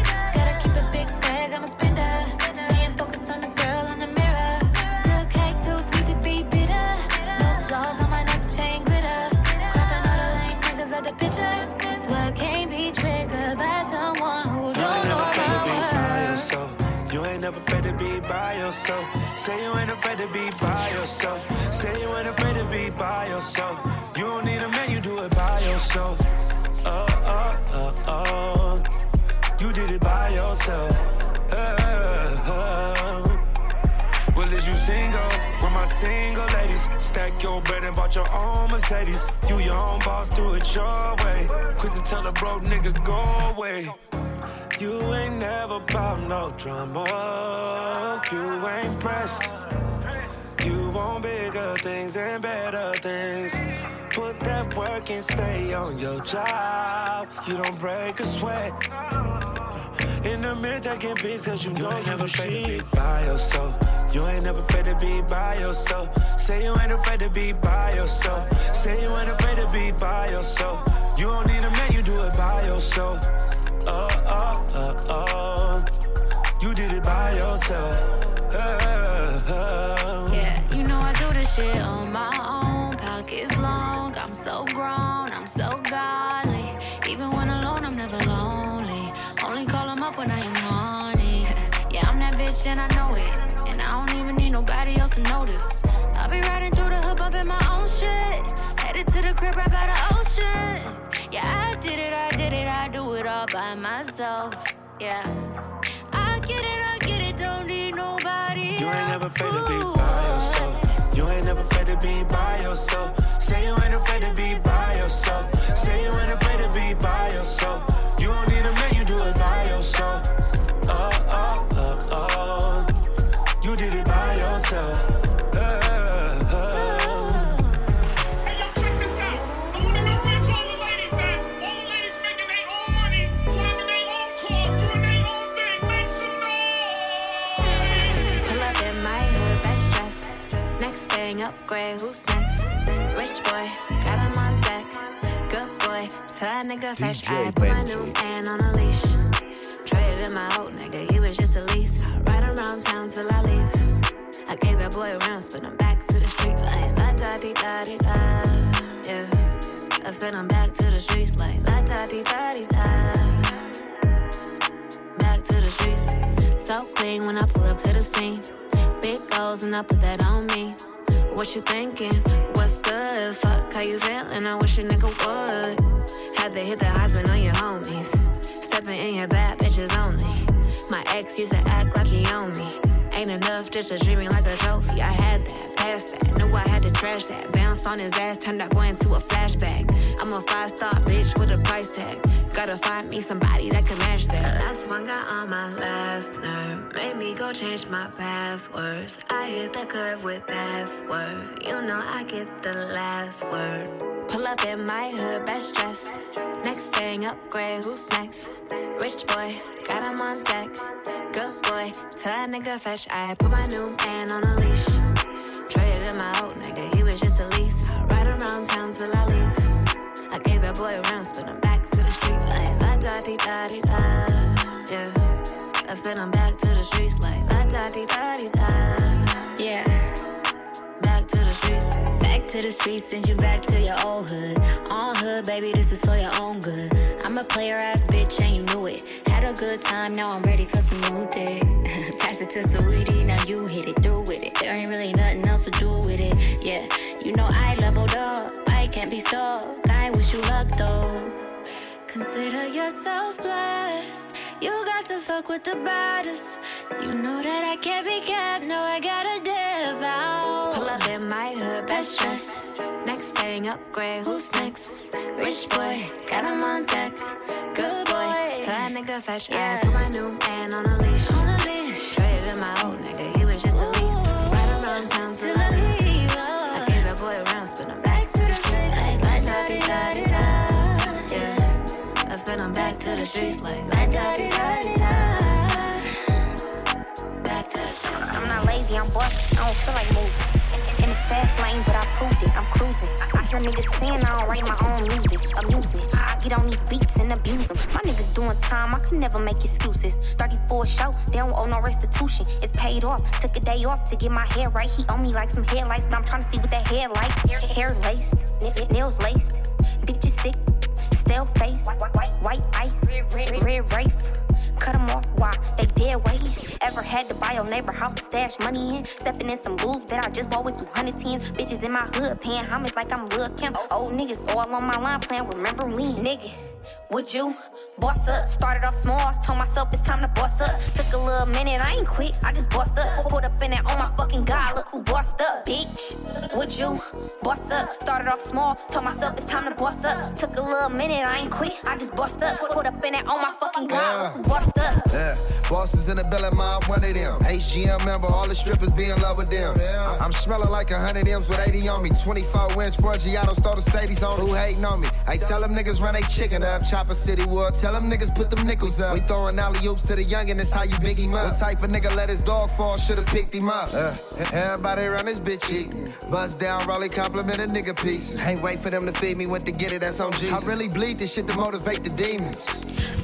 Yourself. Say you ain't afraid to be by yourself. Say you ain't afraid to be by yourself. You don't need a man, you do it by yourself. Oh, oh, oh, oh. You did it by yourself. Oh, oh. Well, is you single? With my single ladies. Stack your bread and bought your own Mercedes. You your own boss, do it your way. Quick to tell a broke nigga, go away. You ain't never bout no drama. You ain't pressed. You want bigger things and better things. Put that work and stay on your job. You don't break a sweat. In the mirror taking pics cause you, know you never afraid to be by yourself. You ain't never afraid to be by yourself. Say you ain't afraid to be by yourself. Say you ain't afraid to be by yourself. You don't need a man, you do it by yourself. Oh, oh, oh, oh. You did it by yourself. Oh. Yeah, you know I do this shit on my own. Pockets long, I'm so grown, I'm so godly. Even when alone, I'm never lonely. Only call him up when I am horny. Yeah, I'm that bitch and I know it. And I don't even need nobody else to notice. I'll be riding through the hood, bumping my own shit. Headed to the crib right by the ocean. Yeah, I did it, I did it, I do it all by myself. Yeah. I get it, I get it, don't need nobody. You ain't never afraid to be by yourself. You ain't never afraid to be by yourself. Say you ain't afraid to be by yourself. Upgrade, who's next? Rich boy, got him on deck. Good boy, tell that nigga fresh. DJ I put my new man on a leash. Traded in my old nigga, he was just a lease. I ride around town till I leave. I gave that boy rounds, but I'm back to the street like la da di da di da. Yeah, I spin him back to the streets like la da di da di da back to the streets. So clean when I pull up to the scene. Big goals and I put that on me. What you thinking? What's the Fuck how you feeling? I wish a nigga would. Had to hit the Heisman on your homies. Stepping in your bad bitches only. My ex used to act like he owned me. Ain't enough just to treat like a trophy. I had that, passed that, knew I had to trash that. Bounced on his ass, turned that boy into a flashback. I'm a five star bitch with a price tag. Gotta find me somebody that can match that. Last one got on my last nerve. Made me go change my passwords. I hit the curve with password. You know I get the last word. Pull up in my hood, best dress. Next thing, upgrade, who's next? Rich boy, got him on deck. Boy, tell that nigga fetch. I put my new man on a leash. Traded my old nigga, he was just a lease. I ride around town till I leave. I gave that boy rounds, but I'm back to the street like la da di da di da. Yeah, I spin him back to the streets like la da di da di da. Yeah, back to the streets. Back to the streets, send you back to your old hood. On hood, baby, this is for your own good. I'm a player ass bitch, and you knew it. Had a good time, now I'm ready for some new dick. <laughs> Pass it to sweetie, now you hit it through with it. There ain't really nothing else to do with it. Yeah, you know I leveled up, I can't be stuck. I wish you luck though. Consider yourself blessed. You got to fuck with the baddest. You know that I can't be kept. No, I gotta dip out. Pull up in my hood, best dress. Next thing, upgrade. Who's next? Rich boy, got him on deck. Good tell that nigga fetch. I put my new man on a leash. On a leash. Traded in my old nigga, he was just a lease. Right around town till I leave. I gave that boy rounds, but I'm back to the street. Like, da di da di da. Yeah. I spin them back to the streets like la da di da di da. Back to the streets. I'm not lazy, I'm bossy. I don't feel like moving. In the fast lane, but I proved it. I'm cruising. I hear niggas saying I don't write my own music. Abuse it. I get on these beats and abuse them. My niggas doing time, I can never make excuses. 34 show, they don't owe no restitution. It's paid off. Took a day off to get my hair right. He owe me like some headlights, but I'm trying to see what that hair like. Hair laced, nails laced. Bitches sick, stale face. White ice, red rafe. Cut 'em off why? they dead waiting. Ever had to buy your neighbor house to stash money in? Stepping in some lube that I just bought with 210. Bitches in my hood paying homage like I'm Lil Kim. Old niggas all on my line playing remember me, nigga. Would you boss up? Started off small, told myself it's time to boss up. Took a little minute, I ain't quit, I just bossed up. Pulled up in that, oh my fucking god, look who bossed up, bitch. Would you boss up? Started off small, told myself it's time to boss up. Took a little minute, I ain't quit, I just bossed up. Pulled up in that, oh my fucking god, look who bossed up. Yeah, bosses in the belly, my one of them. HGM member, all the strippers be in love with them. I'm smelling like a hundred M's with 80 on me. 24 inch Forgiato, start a Sadie's on. Who hating on me? I tell them niggas run they chicken up. Chopper City Wood, tell them niggas put them nickels up. We throwing alley oops to the youngin', that's how you big him up. What type of nigga let his dog fall, should've picked him up. Uh, everybody around this bitch eating. Bust down, Raleigh compliment a nigga piece. Ain't wait for them to feed me, went to get it, that's on G. I really bleed this shit to motivate the demons.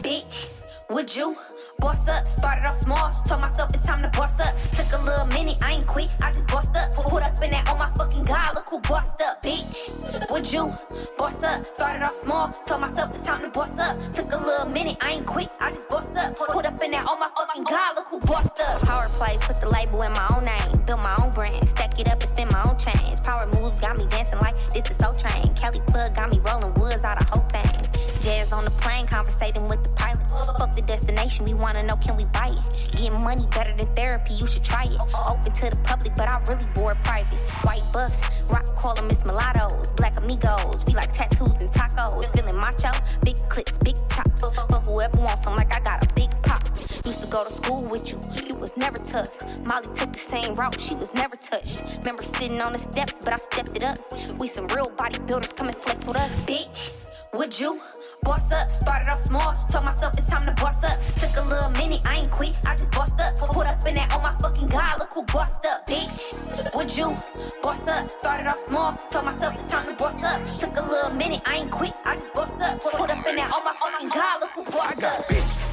Bitch, would you? Boss up, started off small, told myself it's time to boss up. Took a little minute, I ain't quit, I just bossed up. Put up in that, oh my fucking god, look who bossed up, bitch. Would you boss up? Started off small, told myself it's time to boss up. Took a little minute, I ain't quit, I just bossed up. Put, up in that, oh my fucking god, look who bossed up. Power plays, put the label in my own name. Build my own brand, stack it up and spin my own change. Power moves got me dancing like this is so train. Cali plug got me rolling woods out of whole thing. Jazz on the plane, conversating with the pilot. Fuck the destination, we wanna know can we buy it? Getting money better than therapy, you should try it. Open to the public, but I really board privates. White bucks, rock call them Miss Mulattoes. Black amigos, we like tattoos and tacos. Feeling macho, big clips, big chops. For whoever wants some, like I got a big pop. Used to go to school with you, you was never tough. Molly took the same route, she was never touched. Remember sitting on the steps, but I stepped it up. We some real bodybuilders, come and flex with us. Bitch, would you? Boss up, started off small, told myself it's time to boss up. Took a little minute, I ain't quit, I just bossed up. Put up in that, oh my fucking god, look who bossed up, bitch. Would you? Boss up, started off small, told myself it's time to boss up. Took a little minute, I ain't quit, I just bossed up. Put, put up in that, oh my fucking god, look who bossed up. Bitch.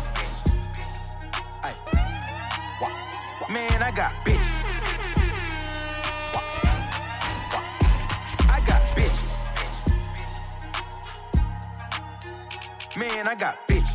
Man, I got bitches. Man, I got bitches.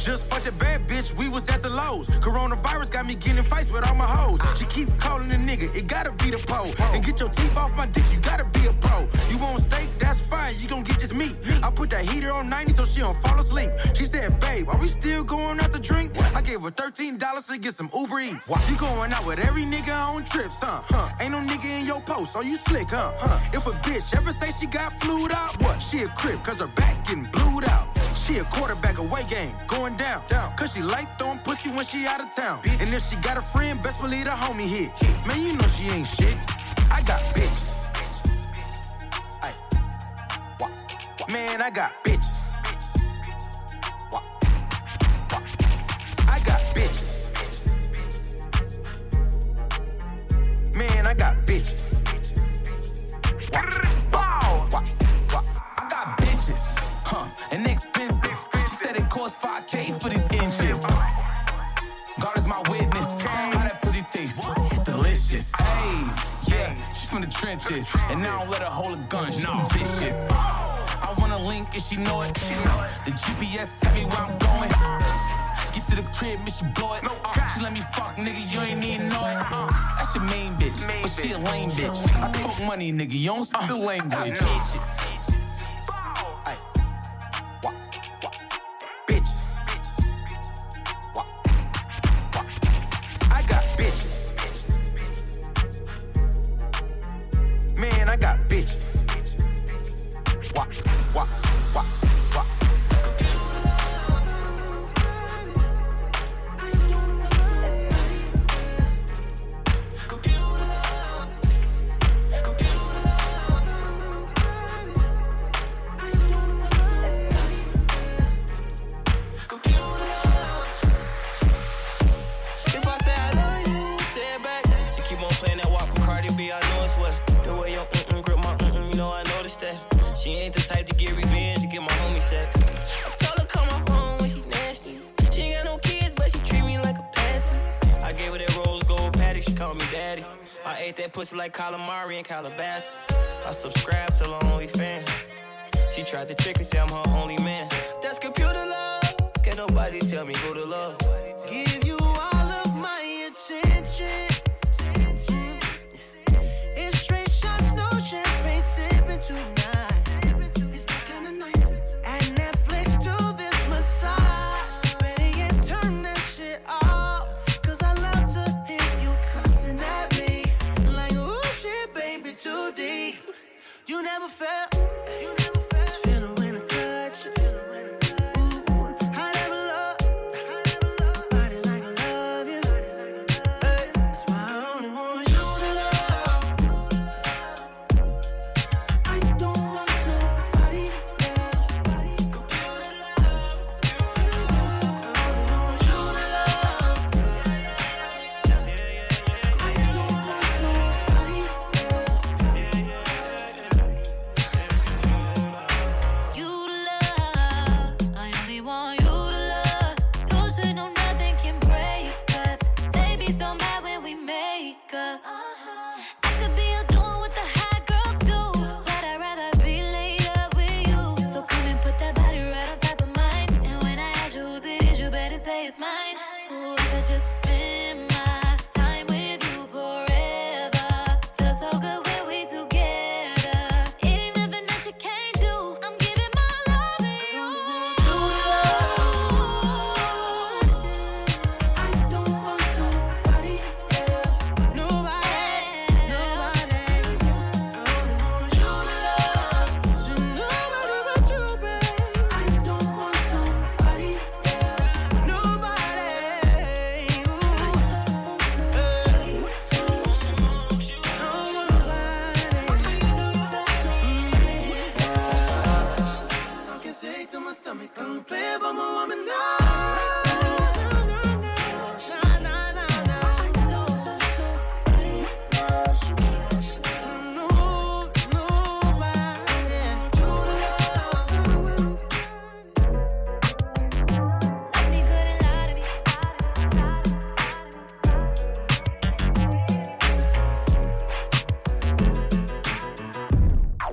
Just fucked a bad bitch, we was at the lows. Coronavirus got me getting in fights with all my hoes. She keep calling a nigga, it gotta be the pole. And get your teeth off my dick, you gotta be a pro. You want steak, that's fine, you gon' get this meat. I put that heater on 90 so she don't fall asleep. She said, babe, are we still going out to drink? I gave her $13 to get some Uber Eats. You going out with every nigga on trips, huh? huh? Ain't no nigga in your post, are you slick, huh? huh? If a bitch ever say she got flued out, what? She a crip, cause her back getting blued out. She a quarterback away game, going down, down. Cause she like throwing pussy when she out of town. And if she got a friend, best believe the homie hit. Man, you know she ain't shit. I got bitches. Ay. Wah, wah. Man, I got bitches. I got bitches. Man, I got bitches. Said 5K for these inches. God is my witness. How that pussy taste? It's delicious. Hey, yeah, she's from the trenches. And now I don't let her hold a gun. She's no. vicious. I want a link if she know it. The GPS tell me where I'm going. Get to the crib, bitch, she blow it. Uh, she let me fuck, nigga, you ain't even know it. Uh, that's your main bitch, but she a lame bitch. I talk money, nigga, you don't speak the language. Like calamari and Calabasas. I subscribe to her OnlyFans. She tried to trick me, say I'm her only man. That's computer love. Can't nobody tell me who to love.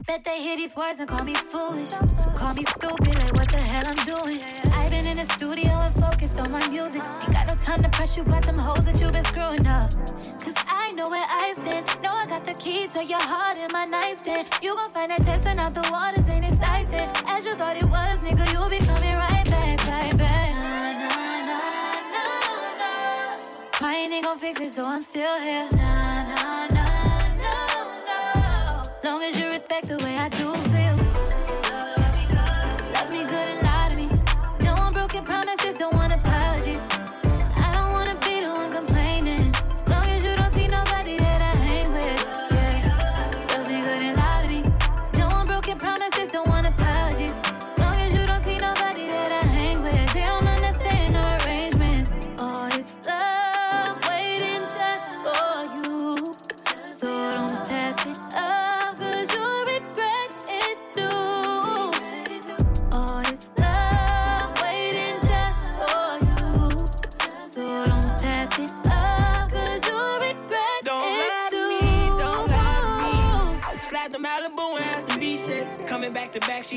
Bet they hear these words and call me foolish. Call me stupid, like what the hell I'm doing. I've been in the studio and focused on my music. Ain't got no time to press you about them hoes that you been screwing up. Cause I know where I stand. Know I got the keys to your heart in my nightstand. You gon' find that testing out the waters ain't exciting. As you thought it was, nigga, you'll be coming right back, right back. Nah, nah, nah. Crying ain't gon' fix it, so I'm still here. Nah, nah, nah, no, no. Long as you respect the way I do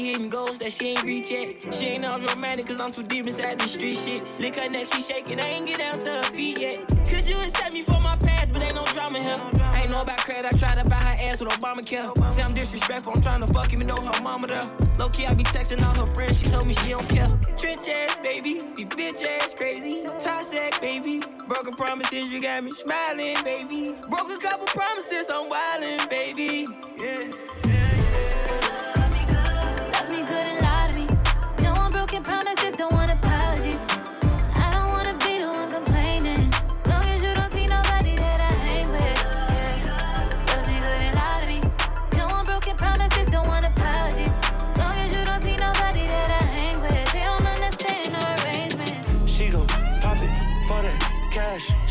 she hitting goals that she ain't reach yet. She ain't all romantic, cause I'm too deep inside the street shit. Lick her neck, she shaking, I ain't get down to her feet yet. Could you accept me for my past, but ain't no drama here. I ain't know about credit, I tried to buy her ass with Obamacare. Say I'm disrespectful, I'm trying to fuck even though her mama there. Low key, I be texting all her friends, she told me she don't care. Trench ass, baby, be bitch ass crazy. Toxic, baby. Broken promises, you got me smiling, baby. Broke a couple promises, I'm wildin', baby. Yeah. Love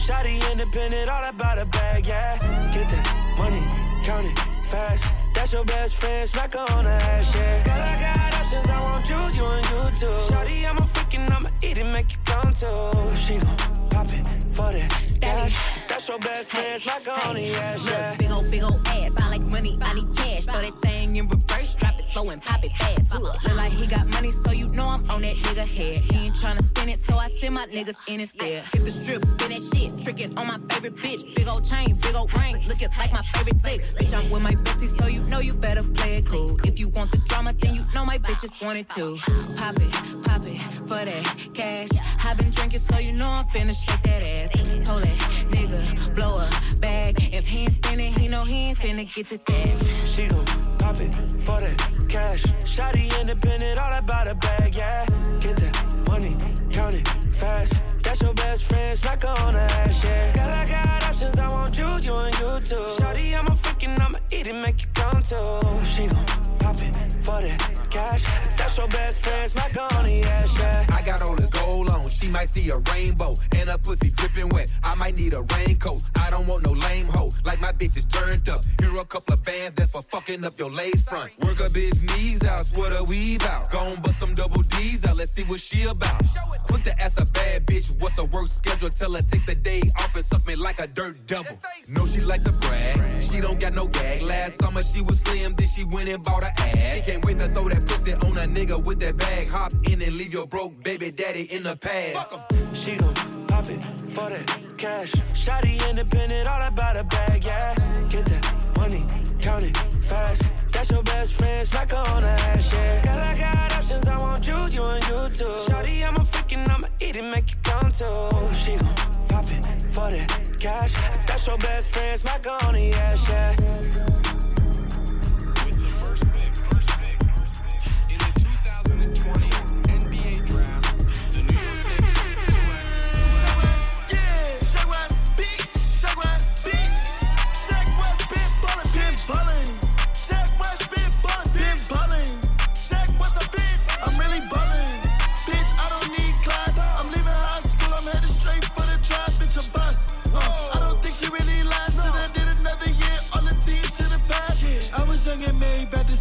Shotty independent, all about a bag, yeah. Get that money, count it fast. That's your best friend, smack her on the ass, yeah. Girl, I got options, I want you, you and you too. Shotty, I'm a freaking, I'ma eat it, make you come too. She gon' pop it for that cash. That's your best friend, smack her on the ass, yeah. Look, big ol' big ol' ass. I like money, I need cash. Throw that thing in reverse, drop it slow and pop it fast. Look, look like he got money, so you know I'm on that nigga head. He ain't tryna spin it, so I send my niggas in instead. Hit the strip, spin that shit, trick it on my favorite bitch. Big ol' chain, big ol' ring, looking like my favorite thing. Bitch, I'm with my bestie, so you know you better play it cool. If you want the drama, then you know my bitches want it too. Pop it, pop it for that cash. i been drinking, so you know I'm finna shake that ass. Told that nigga, blow a bag. If he ain't spinning, he know he ain't finna get this ass. She gon' pop it for that cash. Shotty independent, all about a bag, yeah. Get that money, count it fast. That's your best friend, smack her on the ass, yeah. Girl, I got options, I want you, you and you too. Shotty, I'm a freaking, I'ma eat it, make you come too. She gon' shopping for the cash. That's your best friend's macaroni, yeah, yeah. I got all this gold on. She might see a rainbow and a pussy dripping wet. I might need a raincoat. I don't want no lame hoe. Like my bitch is turned up. Here a couple of bands that's for fucking up your lace front. Work up his knees out, sweat a weave out. Gon' bust them double D's out. Let's see what she about. Quick the ass a bad bitch what's her work schedule. Tell her take the day off and something like a dirt devil. No, she like to brag. She don't got no gag. Last summer she was slim, then she went and bought a ass. She can't wait to throw that pussy on a nigga with that bag. Hop in and leave your broke baby daddy in the past. She gon' pop it for that cash. Shotty independent, all about a bag, yeah. Get that money, count it fast. That's your best friend, smack her on the ass, yeah. Girl, I got options, I want you, you and you too. Shotty, I'm a freaking, I'ma eat it, make you come too. She gon' pop it for that cash. That's your best friend, smack her on the ass, yeah.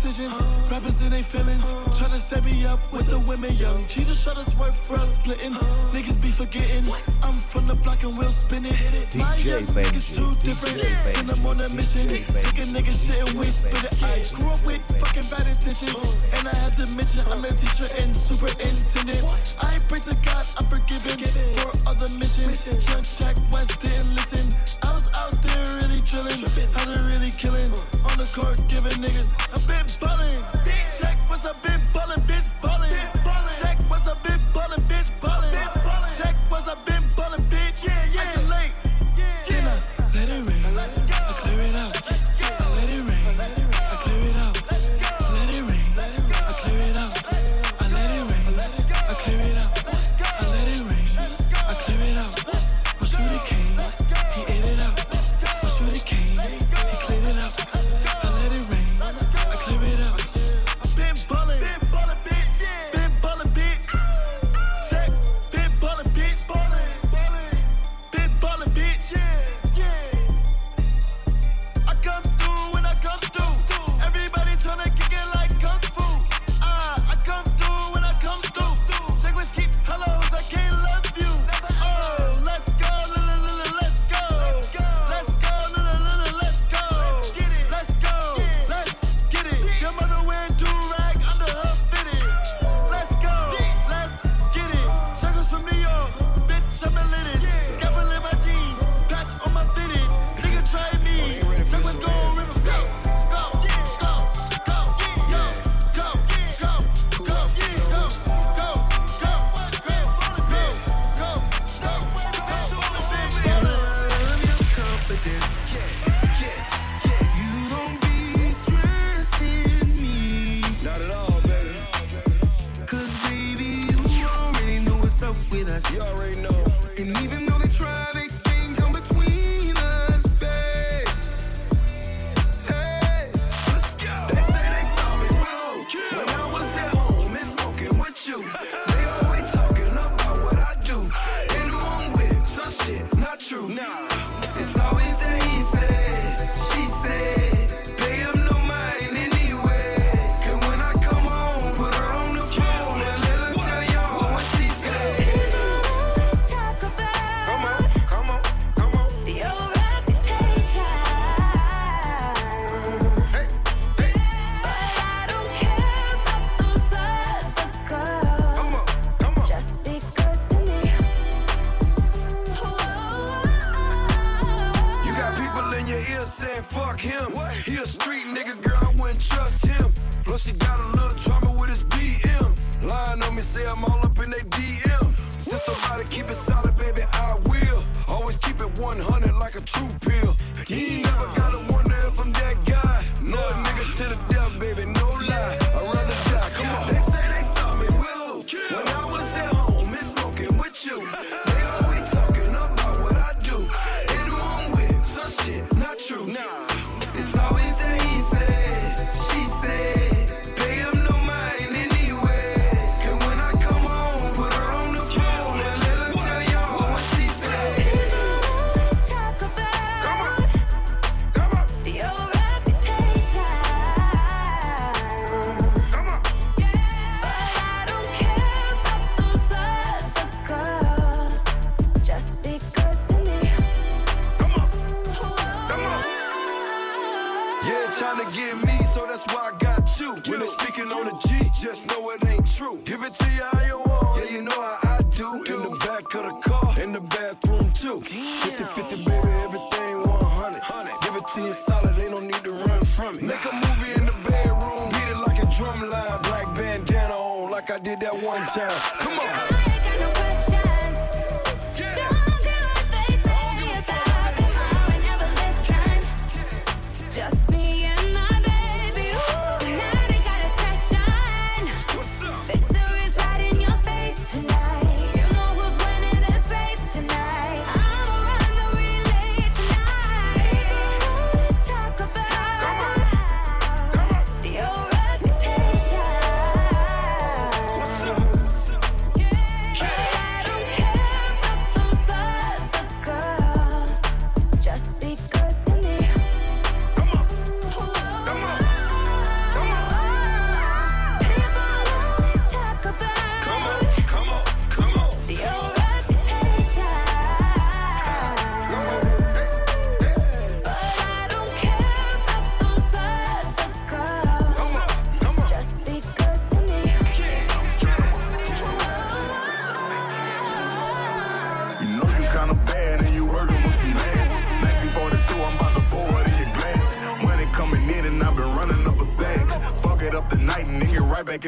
decisions. Rappers in they feelings, set me up with the women young. She just for us, splitting. Niggas be forgetting. I'm from the block and we'll spin it. DJ My young niggas too DJ different. Send them on a mission. Take a nigga shit and we spit it. I grew up with fucking bad intentions. And I have to mention I'm a teacher and superintendent. I pray to God I'm forgiven for other missions. Young Shaq West didn't listen. I was out there really drilling. How they really killing. On the court giving niggas. a bit been. Check was a big ballin', bitch ballin'. Check was a big ballin', bitch ballin'.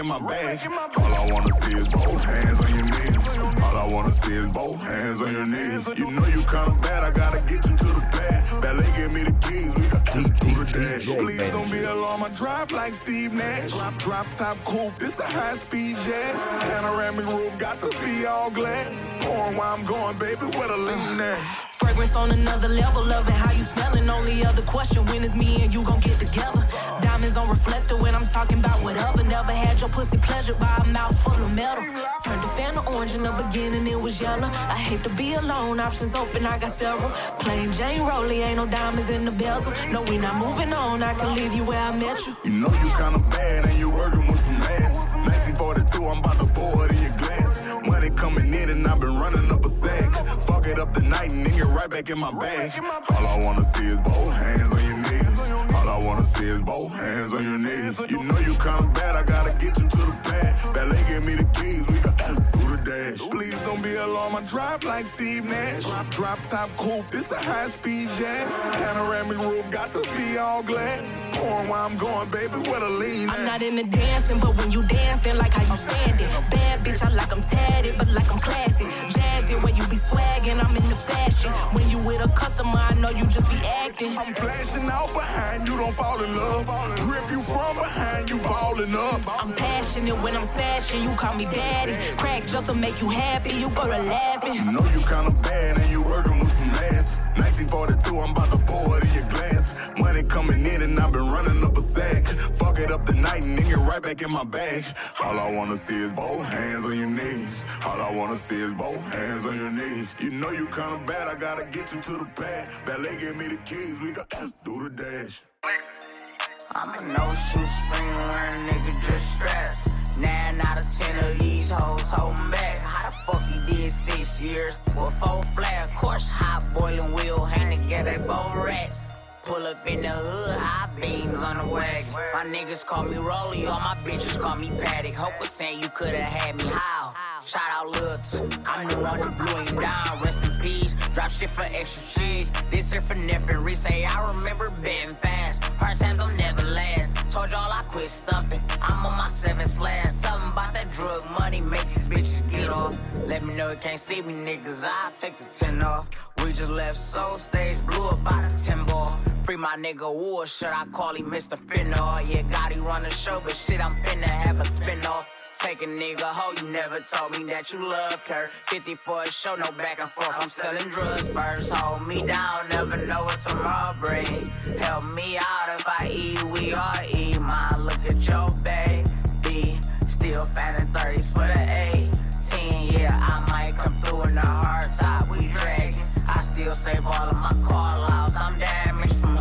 In my bag. All I wanna see is both hands on your knees. All I wanna see is both hands on your knees. You know you kinda bad, I gotta get you to the pad. Ballet give me the keys, we got to the dash. Please don't be alarmed, I drive like Steve Nash. Drop, drop top coupe, this a high speed jet. Panoramic roof, got to be all glass. Pouring where I'm going, baby, where the lean at? Fragrance on another level, loving how you smelling. Only other question, when is me and you gon' get together? Diamonds on reflector when I'm talking about whatever. Never had your pussy pleasure by a mouth full of metal. Turned the fan to orange in the beginning, it was yellow. I hate to be alone, options open, I got several. Plain Jane Rolly, ain't no diamonds in the bezel. No, we not moving on, I can leave you where I met you. You know you kinda bad and you working with some ass. 1942, I'm about to pour it in your glass. Money coming in and I've been running up a sack. Fuck it up tonight and then get right back in my bag. All I wanna see is both hands on your knees. I wanna see is both hands on your knees. You know you kinda bad, I gotta get you to the pad. Ballet give me the keys, we got do the dash. Please don't be alarmed, I drive like Steve Nash. Drop, drop top coupe, this a high speed jet. Panoramic roof, got to be all glass. Pouring where I'm going, baby, where the lean I'm not into dancing, but when you dancing, like how you standing. Bad bitch, I like I'm tatted, but like I'm classy. Jazzy, when you be swagging, I'm in the fashion. When you with a customer, I know you just be acting. I'm flashing out behind you, don't fall in love. Grip you from behind, you balling up. I'm passionate when I'm smashing, you call me daddy. Crack just to make you happy, you go to laughing. You know you kinda bad and you working with some ass. 1942, I'm about to pour it in your glass. Money coming in and I've been running up a sack. Fuck it up tonight and then get right back in my bag. All I wanna see is both hands on your knees. All I wanna see is both hands on your knees. You know you kinda bad, I gotta get you to the pad. Ballet give me the keys, we got do the dash. I'm a no shoe spring nigga just straps. Nine out of ten of these hoes holding back. How the fuck he did six years with four flat? Of course, hot boiling wheel hang together, both rats. Pull up in the hood, high beams on the wagon. My niggas call me Rolly, all my bitches call me Patek. Hope was saying you coulda had me how? Shout out Lil I'm the one who blew him down. Rest in peace, drop shit for extra cheese. This here for never say I remember betting fast. Hard times don't never last. Told y'all I quit stumping. I'm on my seventh slash. Something about that drug money make these bitches get off. Let me know you can't see me, niggas. I'll take the 10 off. We just left soul stage, blew up by the 10 ball. Free my nigga Wood, should I call him Mr. Finna? Yeah, Gotti run the show, but shit, I'm finna have a spin off. Take a nigga hoe, you never told me that you loved her. 50 for a show, no back and forth. I'm selling drugs first. Hold me down, never know what tomorrow bring. Help me out if I eat, we all eat. Mine, look at your baby. Still fanning 30s for the 18. Yeah, I might come through in the hard top, we dragging. I still save all of my call outs. I'm from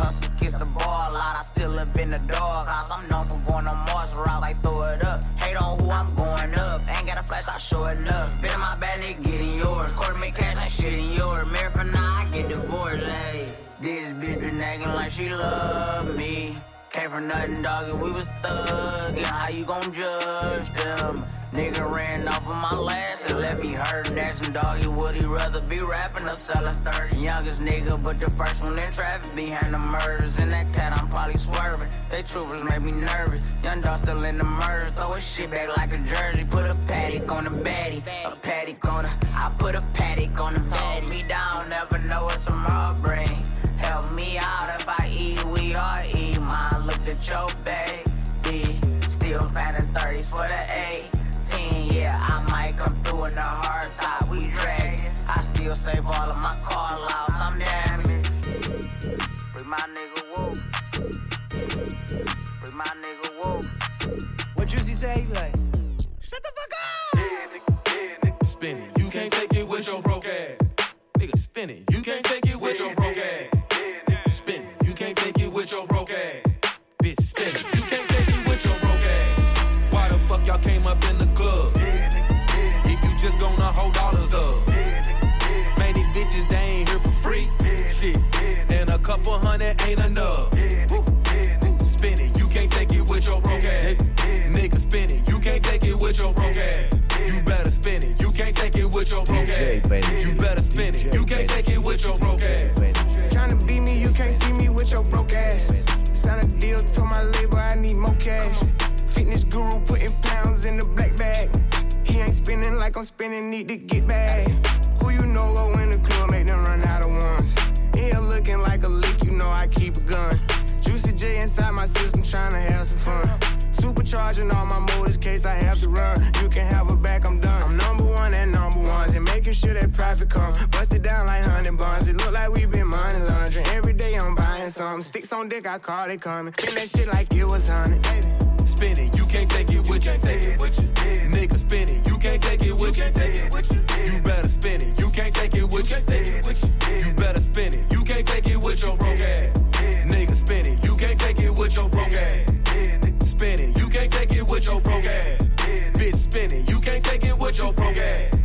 hustle, kiss the ball out. I still live in the doghouse. I'm known for going on Mars route, like throw it up. Hate on who I'm going up. Ain't got a flash, I show enough. Been in my bad, nigga, getting yours. Quarter me cash, ain't shit in yours. Married for now, I get divorced, ayy. This bitch been acting like she love me. Came from nothing, dog, and we was thuggin'. How you gon' judge them? Nigga ran off of my last and let me hurt. And asking doggy, would he rather be rapping or selling 30? Youngest nigga, but the first one in traffic behind the murders. And that cat, I'm probably swerving. They troopers make me nervous. Young dog still in the murders. Throw his shit back like a jersey. Put a Patek on the baddie. A Patek on the. I put a Patek on the baddie. Me down, never know what tomorrow bring. For the 18. Yeah, I might come through in the hard top. We drag. I still save all of my call DJ ass. You better spin it, you can't take it with your broke ass. Tryna beat me, you can't see me with your broke ass. Sign a deal to my label, I need more cash. Fitness guru putting pounds in the black bag. He ain't spinning like I'm spinning, need to get back. Who you know go in the club, make them run out of ones. In here looking like a lick, you know I keep a gun. Juicy J inside my system, tryna have some fun. Supercharging all my motors, case I have to run. You can have her sure that profit come. Bust it down like honey buns. It look like we been money laundering. Every day I'm buying something. Sticks on dick, I call it coming. Spin that shit like it was honey. Baby. Spin it, you can't take it with you. Take it with you. Nigga, spin it, you can't take it with you. Take it with you. You better spin it, you can't take it with you. Take it with you. You better spin it, you can't take it with your broke ass. Nigga, spin it, you can't take it with your broke ass. Spin it, you can't take it with your broke ass. Bitch, spin it, you can't take it with your broke ass.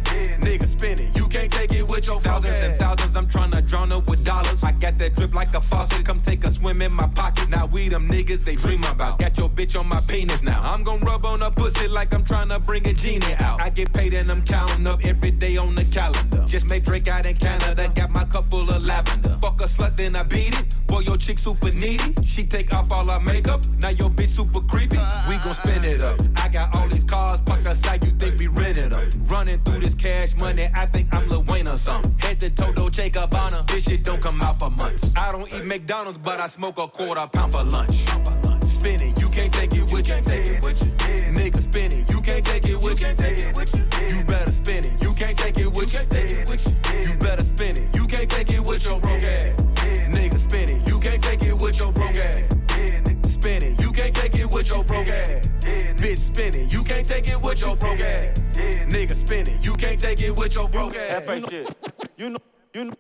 Nigga, spin it, you can't take it with your thousands and thousands. I'm tryna drown up with dollars. I got that drip like a faucet. Come take a swim in my pockets. Now we them niggas they dream about. Got your bitch on my penis now. I'm gon' rub on her pussy like I'm tryna bring a genie out. I get paid and I'm counting up every day on the calendar. Just made Drake out in Canada. Got my cup full of lavender. Fuck a slut, then I beat it. Boy, your chick super needy. She take off all her makeup. Now your bitch super creepy. We gon' spin it up. I got all these cars parked outside. You think we rented them? Running through this cash money. I think I'm Lil Wayne or something. Head to Toto J Cabana. This shit don't come out for months. I don't eat McDonald's, but I smoke a quarter pound for lunch. Spin it, you can't take it with you. Take it with you. Nigga, spin it, you can't take it with you. Take it with you. You better spin it, you can't take it with you. Take it with you. You better spin it, you can't take it with your broke ass. Bitch, spin it, you can't take it with your broke ass. Nigga, spinning. you can't take it with your broke ass. That ain't shit. You know, you know,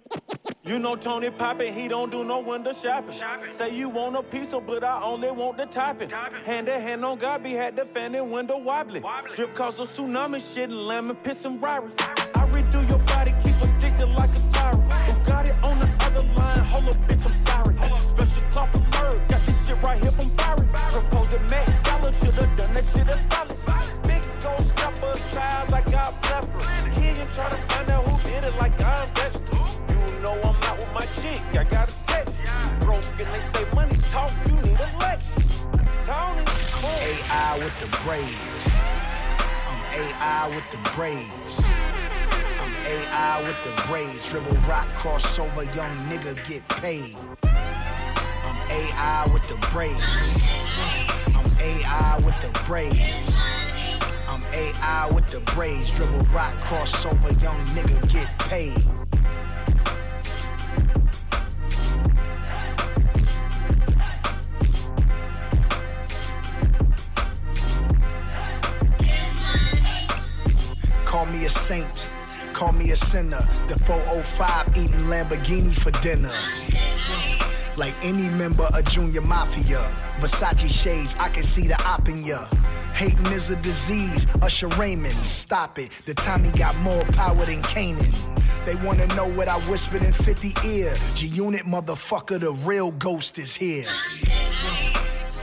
you know Tony Poppin', he don't do no window shopping. Say you want a piece of, but I only want the topping. Hand to hand on God, be had the fan and window wobbly. Drip cause a tsunami, shit and lemon, piss and. Try to find out who did it like I'm vegetable. You know I'm out with my chick, I got a text. Broke and they say money talk, you need a lecture. AI with the braids. I'm AI with the braids. I'm AI with the braids. Dribble rock, crossover, young nigga get paid. I'm AI with the braids. I'm AI with the braids. AI with the braids. Dribble rock, crossover, young nigga get paid. Call me a saint, call me a sinner. The 405 eating Lamborghini for dinner. Like any member of Junior Mafia. Versace shades, I can see the op in ya. Hating is a disease, Usher Raymond, stop it. The time he got more power than Kanan. They wanna know what I whispered in 50 ear. G Unit motherfucker, the real ghost is here.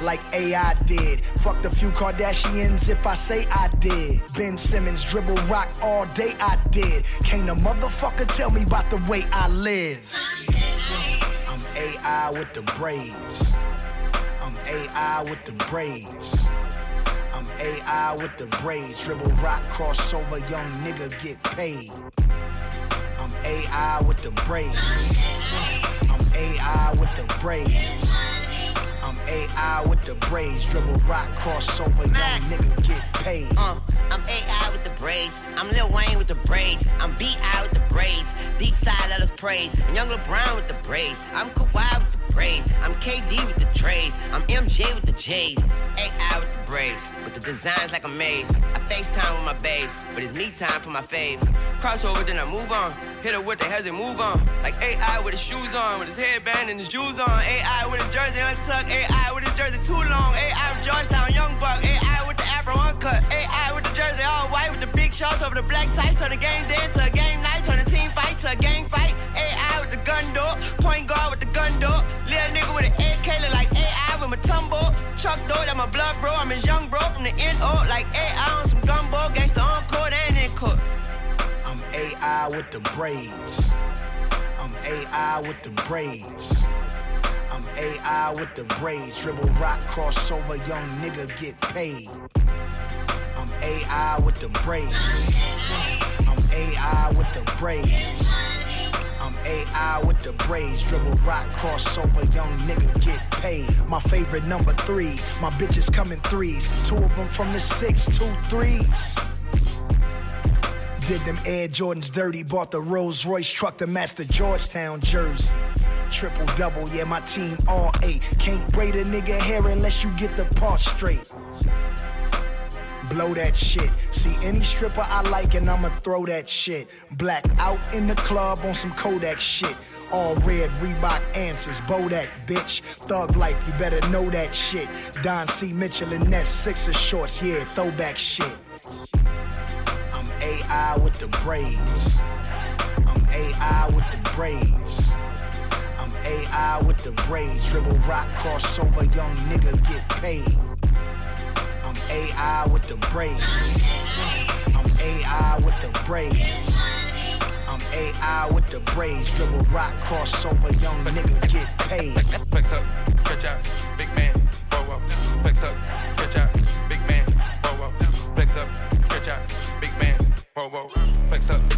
like AI did. Fucked a few Kardashians if I say I did. Ben Simmons dribble rock all day I did. Can't a motherfucker tell me about the way I live. AI with the braids. I'm AI with the braids. I'm AI with the braids. Dribble rock, crossover, young nigga get paid. I'm AI with the braids. I'm AI with the braids. I'm AI with the braids. Dribble rock, crossover, young nigga get paid. Uh, I'm AI with the braids. I'm Lil Wayne with the braids. I'm B.I. with the braids. Deep side, let us praise. And Young LeBron with the braids. I'm Kawhi with the braids. I'm KD with the trays. I'm MJ with the J's. AI with the braids. With the designs like a maze. I FaceTime with my babes. But it's me time for my fave. Crossover, then I move on. Hit her with the heads and move on. Like AI with his shoes on. With his headband and his shoes on. AI with his jersey untucked. AI with his jersey too long. AI with Georgetown, Young Buck. AI with the Afro uncut. AI with the jersey all white. With the big shorts over the black tights. Turn the game day into a game night. Turn the team fight to a gang fight. AI with the gun door. Point guard with the gun door. Little nigga with an AK look like AI with my tumble. Chuck door, that my blood bro. I'm his young bro from the NO. Like AI on some gumbo. Gangsta on court and in court. I'm AI with the braids. I'm AI with the braids. I'm AI with the braids. Dribble rock, crossover, young nigga get paid. I'm AI with the braids. I'm AI with the braids. I'm AI with the braids. Dribble rock, crossover, young nigga get paid. My favorite number three. My bitches come in threes. Two of them from the six, two threes. Did them Air Jordans dirty, bought the Rolls Royce truck to match the Georgetown jersey. Triple double, yeah, my team all eight. Can't braid a nigga hair unless you get the part straight. Blow that shit. See any stripper I like and I'ma throw that shit. Black out in the club on some Kodak shit. All red Reebok answers, bow Bodak bitch. Thug life, you better know that shit. Don C. Mitchell and Ness, Sixer shorts, yeah, throwback shit. I'm AI with the braids. I'm AI with the braids. AI with the braids. Dribble rock, crossover, young nigga get paid. I'm AI with the braids. I'm AI with the braids. I'm AI with the braids. Dribble rock, crossover, young nigga get paid. Flex up, stretch out, big man, whoa whoa. Flex up, stretch out, big man, whoa whoa. Flex up, stretch out, big man, whoa whoa. Flex up,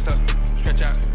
Flex up, stretch out,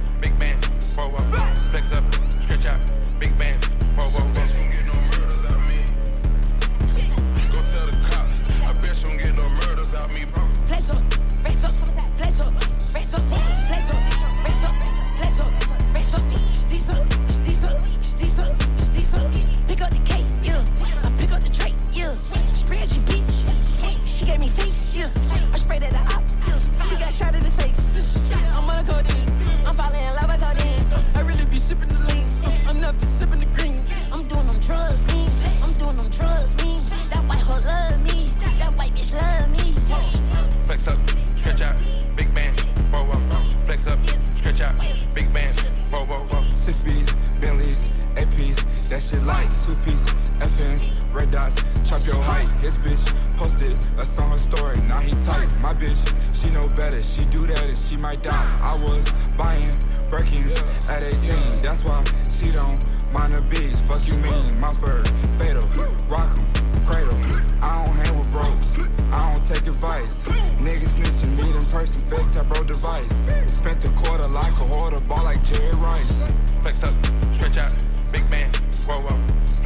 Six B's, Bentleys, APs, that shit like two piece, FNs, red dots, chop your height. His bitch posted us on her story, now he tight. My bitch, she know better, she do that and she might die. I was buying Birkins at 18, that's why she don't mind the beats. Fuck you mean, my bird, fatal, rock 'em, cradle. I don't hang with bros, I don't take advice. Niggas snitching, meet in person, face bro device. Spent a quarter like a hoarder, ball like Jerry Rice.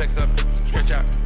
Flex up, stretch out,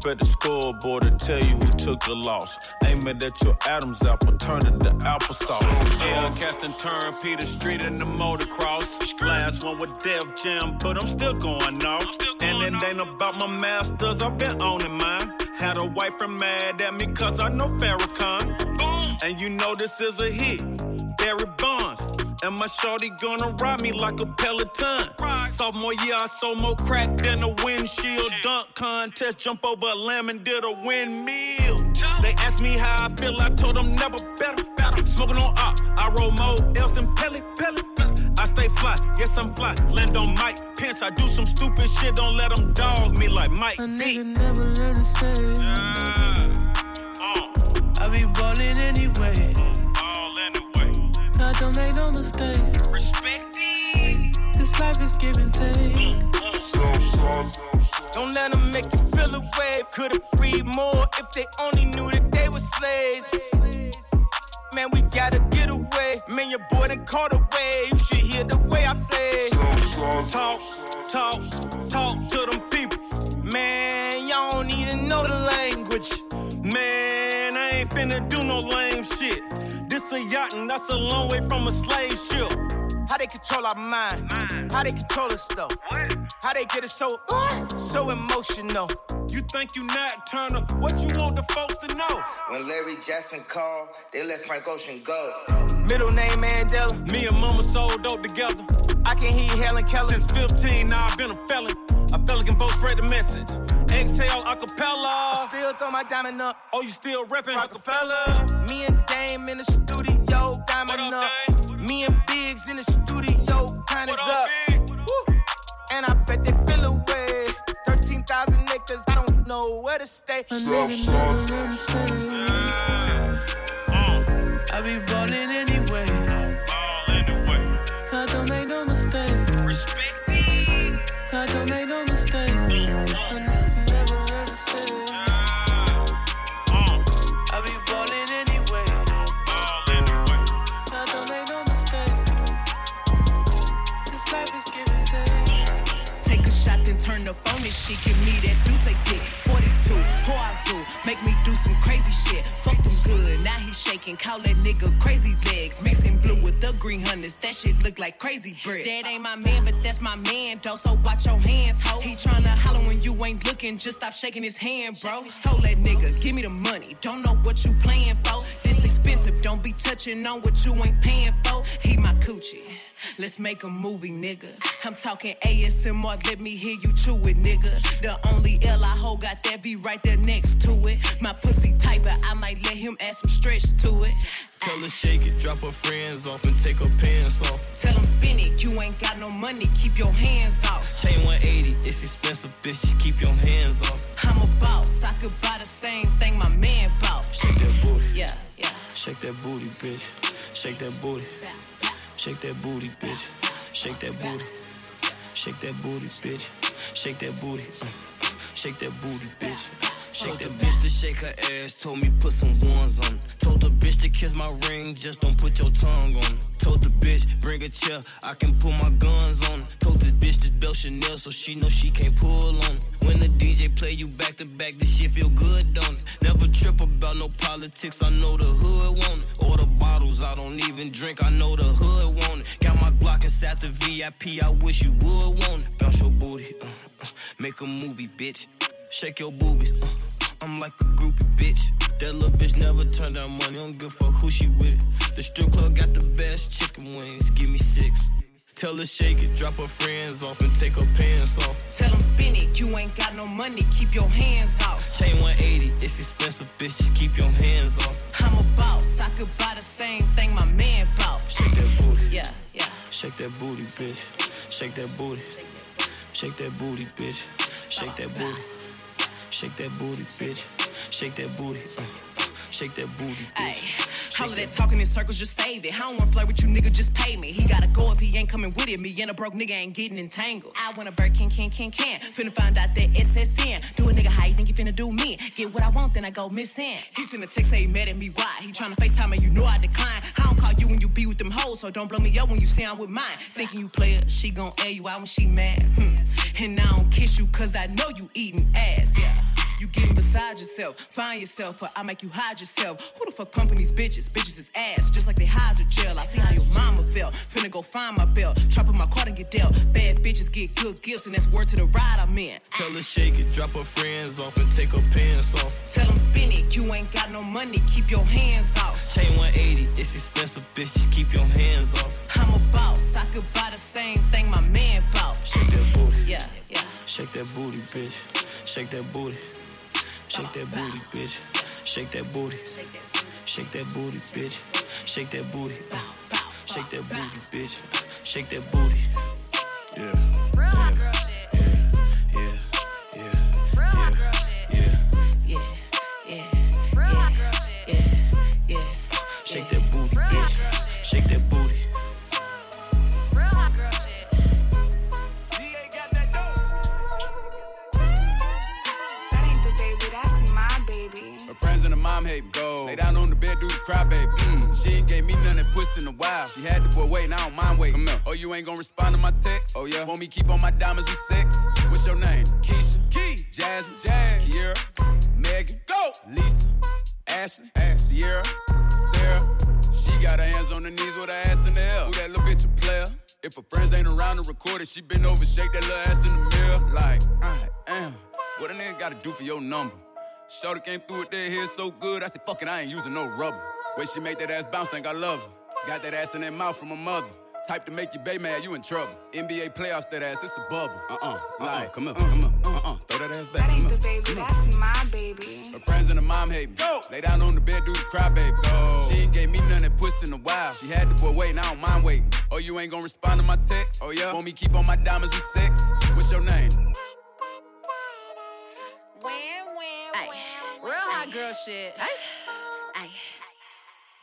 up at the scoreboard to tell you who took the loss. Aim it at your Adam's apple, turn it to applesauce. Yeah, cast and turn Peter Street in the motocross. Last one with Def Jam, but I'm still going off. And it ain't about my masters, I've been owning mine. Had a wife from mad at me cause I know Farrakhan. And you know this is a hit. Barry Bonds. And my shorty gonna ride me like a Peloton. Sophomore year, I sold more crack than a windshield. Dunk contest, jump over a lamb and did a windmill. They asked me how I feel, I told them never better. better. Smoking on op, I roll more else than Pelly, Pelly. I stay fly, yes I'm fly. Land on Mike Pence, I do some stupid shit, don't let them dog me like Mike A V. nigga never learn to save. Uh. I be ballin' anyway. Don't make no mistakes. This life is give and take. Don't let them make you feel away. Could've freed more if they only knew that they were slaves. Man, we gotta get away. Man, your boy done caught away. You should hear the way I say. Talk, talk, talk to them people. Man, y'all don't even know the language. Man, I ain't finna do no. This a yacht and that's a long way from a slave ship. How they control our mind? How they control us though? How they get us so so emotional? You think you Nat Turner? What you want the folks to know? When Larry Jackson called, they let Frank Ocean go. Middle name Mandela. Me and mama sold dope together. I can hear Helen Keller. Since 15, now I've been a felon. A felon can both spread the message. Exhale acapella. I still throw my diamond up. Oh, you still reppin' Rockefeller. Me and Dame in the studio, diamond up. Me and Biggs in the studio, time is up. Woo. And I bet they feel away. 13,000 acres, I don't know where to stay. A nigga never learn. Uh, uh. I be ballin' anyway. God don't make no mistakes. God don't make no mistakes. Shit. Give me that deuce, they dick. 42, Hoazu, make me do some crazy shit. Fuck them good, now he shaking. Call that nigga crazy legs. Mixing blue the green hunters. That shit look like crazy bread. That ain't my man, but that's my man, though. So watch your hands, ho. He tryna holler when you ain't looking. Just stop shaking his hand, bro. Told that nigga, give me the money. Don't know what you playing for. This expensive, don't be touching on what you ain't paying for. He my coochie. Let's make a movie, nigga. I'm talking ASMR, let me hear you chew it, nigga. The only L I hold got that be right there next to it. My pussy tight, but I might let him add some stretch to it. Tell her shake it, drop her friends off and take her pants off. Tell him spin it, you ain't got no money, keep your hands off. Chain 180, it's expensive, bitch, just keep your hands off. I'm a boss, I could buy the same thing my man bought. Shake that booty. Yeah, yeah. Shake that booty, bitch. Shake that booty. Shake that booty, bitch. Shake that booty. Shake that booty, bitch. Shake that booty. Shake that booty, bitch. Shake that bitch to shake her ass. Told me put some ones on. Told the kiss my ring, just don't put your tongue on. it. Told the bitch bring a chair, I can pull my guns on. it. Told this bitch this belt Chanel, so she know she can't pull on. it. When the DJ play you back to back, this shit feel good, don't it? Never trip about no politics, I know the hood want it. All the bottles, I don't even drink, I know the hood want it. Got my Glock inside the VIP, I wish you would want it. Bounce your booty, uh, uh, make a movie, bitch. Shake your boobies, uh, I'm like a groupie, bitch. That little bitch never turned down money, don't give a fuck who she with. The strip club got the best chicken wings, give me six. Tell her shake it, drop her friends off and take her pants off. Tell him spin it, you ain't got no money, keep your hands off. Chain 180, it's expensive, bitch, just keep your hands off. I'm a boss, I could buy the same thing my man bought. Shake that booty. Yeah, yeah. Shake that booty, bitch. Shake that booty. Shake that booty, bitch. Shake that booty. Shake that booty, bitch. Shake that booty. Uh, shake that booty, bitch. All of that talking in circles, just save it. I don't wanna flirt with you, nigga, just pay me. He gotta go if he ain't coming with it. Me and a broke nigga ain't getting entangled. I want a Birkin, can, can, can. can. Finna find out that SSN. Do a nigga how you think you finna do me. Get what I want, then I go missing. He send a text, say he mad at me, why? He tryna FaceTime and you know I decline. I don't call you when you be with them hoes, so don't blow me up when you stand with mine. Thinking you play her, she gon' air you out when she mad. Hmm. And I don't kiss you cause I know you eating ass, yeah. You getting beside yourself, find yourself, or I make you hide yourself. Who the fuck pumping these bitches? Bitches is ass, just like they hide your jail. I see how your mama felt. Finna go find my belt, trap in my card and get dealt. Bad bitches get good gifts, and that's word to the ride I'm in. Tell her shake it, drop her friends off and take her pants off. Tell them spin it, you ain't got no money, keep your hands off. Chain 180, it's expensive, bitch, just keep your hands off. I'm a boss, I could buy the same thing my man bought. Shake that booty. Yeah, yeah. Shake that booty, bitch. Shake that booty. Shake that booty, bitch. Shake that booty. Shake that booty, bitch. Shake that booty. Shake that booty, bitch. Shake that booty. Yeah. Lay down on the do the cry, baby. Mm. She ain't gave me none that pussy in a while. She had the boy waiting, I don't mind waiting. Come here. Oh, you ain't gonna respond to my text? Oh, yeah. Want me keep on my diamonds with sex? What's your name? Keisha. Key. Jasmine. Jazz. Kiera. Megan. Go. Lisa. Ashley. Ash. Sierra. Sarah. She got her hands on her knees with her ass in the air. Who that little bitch a player? If her friends ain't around to record it, she been over, shake that little ass in the mirror. Like, I am. What a nigga gotta do for your number? Shorty came through with that hair so good, I said, fuck it, I ain't using no rubber. Way she make that ass bounce, think I love her. Got that ass in that mouth from her mother. Type to make you bay mad, you in trouble. NBA playoffs, that ass, it's a bubble. Uh-uh, uh-uh like, come on, uh, come on, uh, uh-uh, throw that ass back, That ain't the baby, that's my baby. Her friends and her mom hate me. Go. Lay down on the bed, do the cry, baby. Go. She ain't gave me none that pussy in a while. She had the boy waiting, I don't mind waiting. Oh, you ain't gonna respond to my text? Oh, yeah? Want me keep on my diamonds with sex? What's your name? Girl shit. Ay.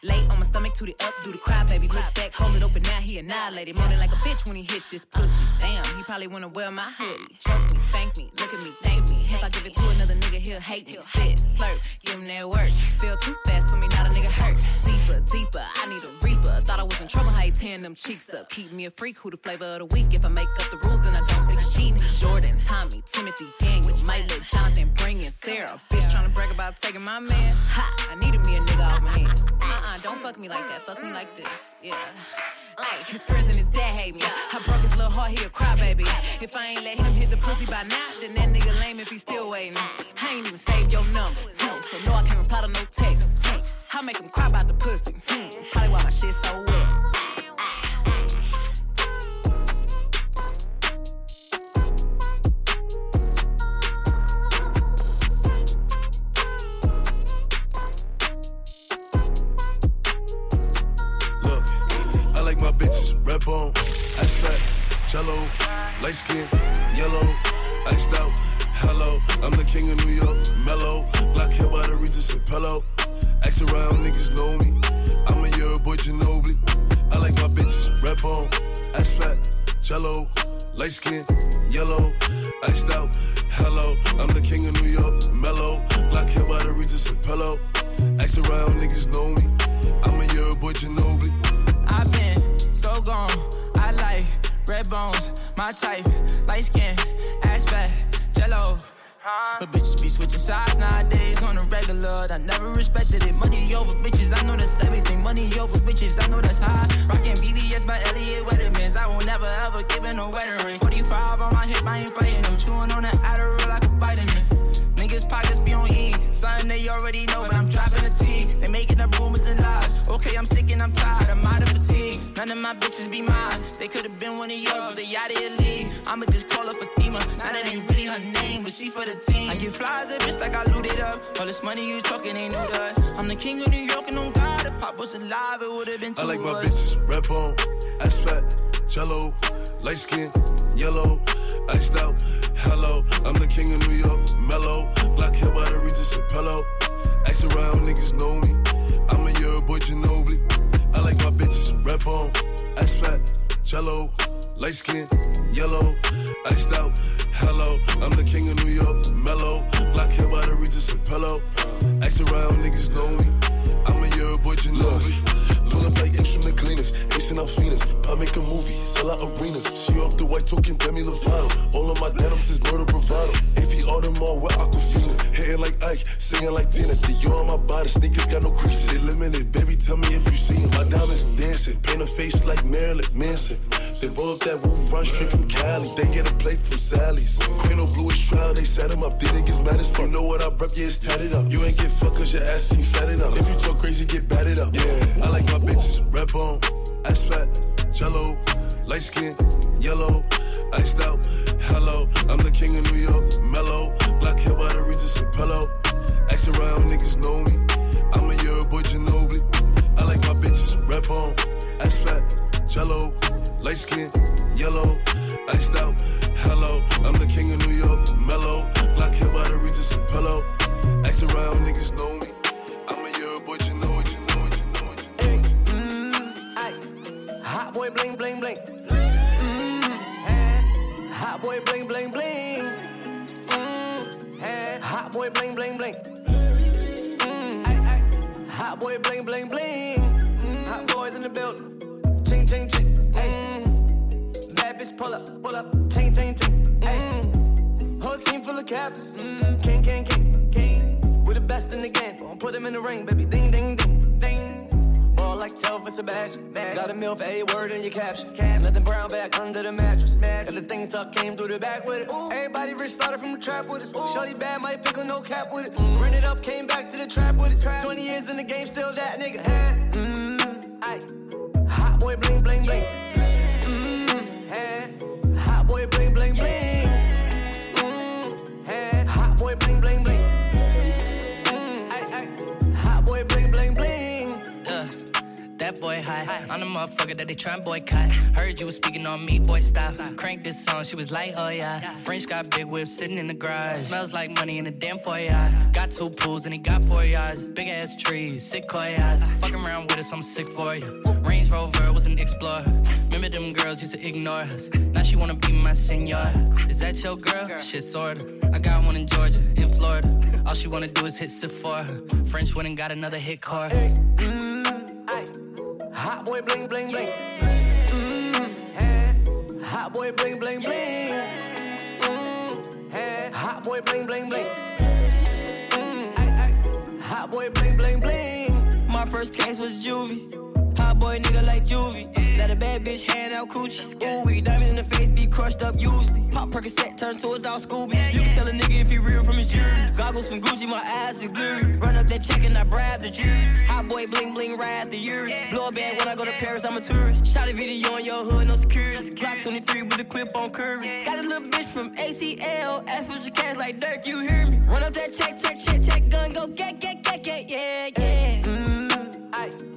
Lay on my stomach, toot it up, do the cry, baby. Look back, hold it open, now he annihilated. Moaning like a bitch when he hit this pussy. Damn, he probably wanna wear my hoodie. Choke me, spank me, look at me, thank me. If I give it to another nigga, he'll hate me. Spit, slurp, give him that work. Feel too fast for me, not a nigga hurt. Deeper, deeper, I need a reaper. Thought I was in trouble, how you tearing them cheeks up. Keep me a freak, who the flavor of the week. If I make up the rules, then I don't think cheating. Jordan, Tommy, Timothy, Daniel, might let Jonathan bring in Sarah. Bitch tryna brag about taking my man. Ha, I needed me a nigga off my hands. Uh-uh, don't fuck me like that, fuck me like this. Yeah. Ay, his friends and his dad hate me. I broke his little heart, he a crybaby. If I ain't let him hit the pussy by now, then that nigga lame if he still waiting. I ain't even saved your number, hmm, so no, I can't reply to no text. Hmm, I make him cry about the pussy. Hmm, probably why my shit so wet. Look, I like my bitches red bone, ice jello, light skin, yellow, iced out. Hello, I'm the king of New York, mellow. Black hair by the Regis and pillow. Ask around, niggas know me. I'm a year boy Ginobili. I like my bitches red bone, ice fat, jello, light skin, yellow, iced out. Hello, I'm the king of New York, mellow. Black hair by the Regis and pillow. Ask around, niggas know me. I'm a year boy Ginobili. I've been so gone. I like red bones, my type, light skin, ass fat, jello. But bitches be switching sides nowadays on the regular. I never respected it. Money over bitches, I know that's everything. Money over bitches, I know that's high. Rockin' BDS by Elliot Weathermans. I will never ever give in a wedding ring. 45 on my hip, I ain't fighting them. Chewing on the Adderall like a vitamin. Niggas pockets be on E. Something they already know, but I'm dropping a T. They making up rumors and lies. Okay, I'm sick and I'm tired. I'm out of fatigue. None of my bitches be mine. They could've been one of yours, but they out of your league. I'ma just call her Fatima. Now that ain't really her name, but she for the team. I get flies at bitch like I looted up. All this money you talking ain't new to. I'm the king of New York and on God. If Pop was alive, it would've been two I like my us. bitches red bone, ice fat, jello, light skin, yellow, iced out. Hello, I'm the king of New York, mellow. Black hair by the Regis and pillow. Ask around, niggas know me. I'm a year boy, you know Fat bone, ice fat, jello, light skin, yellow, iced out, hello. I'm the king of New York, mellow. Black hair by the Regis pillow. Act around, niggas know me. Like, oh yeah. French got big whip sitting in the garage. Smells like money in the damn foyer. Got two pools and he got four yards. Big ass trees, eyes. Fucking around with us, I'm sick for you. Range Rover was an explorer. Remember them girls used to ignore us. Now she wanna be my senor. Is that your girl? Shit, sorta. I got one in Georgia, in Florida. All she wanna do is hit Sephora. French went and got another hit chorus. Mm. Hot boy bling bling bling. Eh. Hot boy bling bling bling. Hot boy bling bling bling. Mm. Hot boy bling bling bling. My first case was juvie. Boy nigga like juvie. Let a bad bitch hand out coochie. Ooh, we diamonds in the face be crushed up usually. Pop Percocet turn to a dog Scooby. You can tell a nigga if he real from his jury. Goggles from Gucci, my eyes is blurry. Run up that check and I bribe the jury. Hot boy bling bling ride the years. Blow a bag when I go to Paris, I'm a tourist. Shot a video on your hood, no security. Glock 23 with a clip on curvy. Got a little bitch from ACL. Ask for your cash like Dirk, you hear me? Run up that check, check, check, check, gun, go get, get, get, get, yeah, yeah. Mm, aye.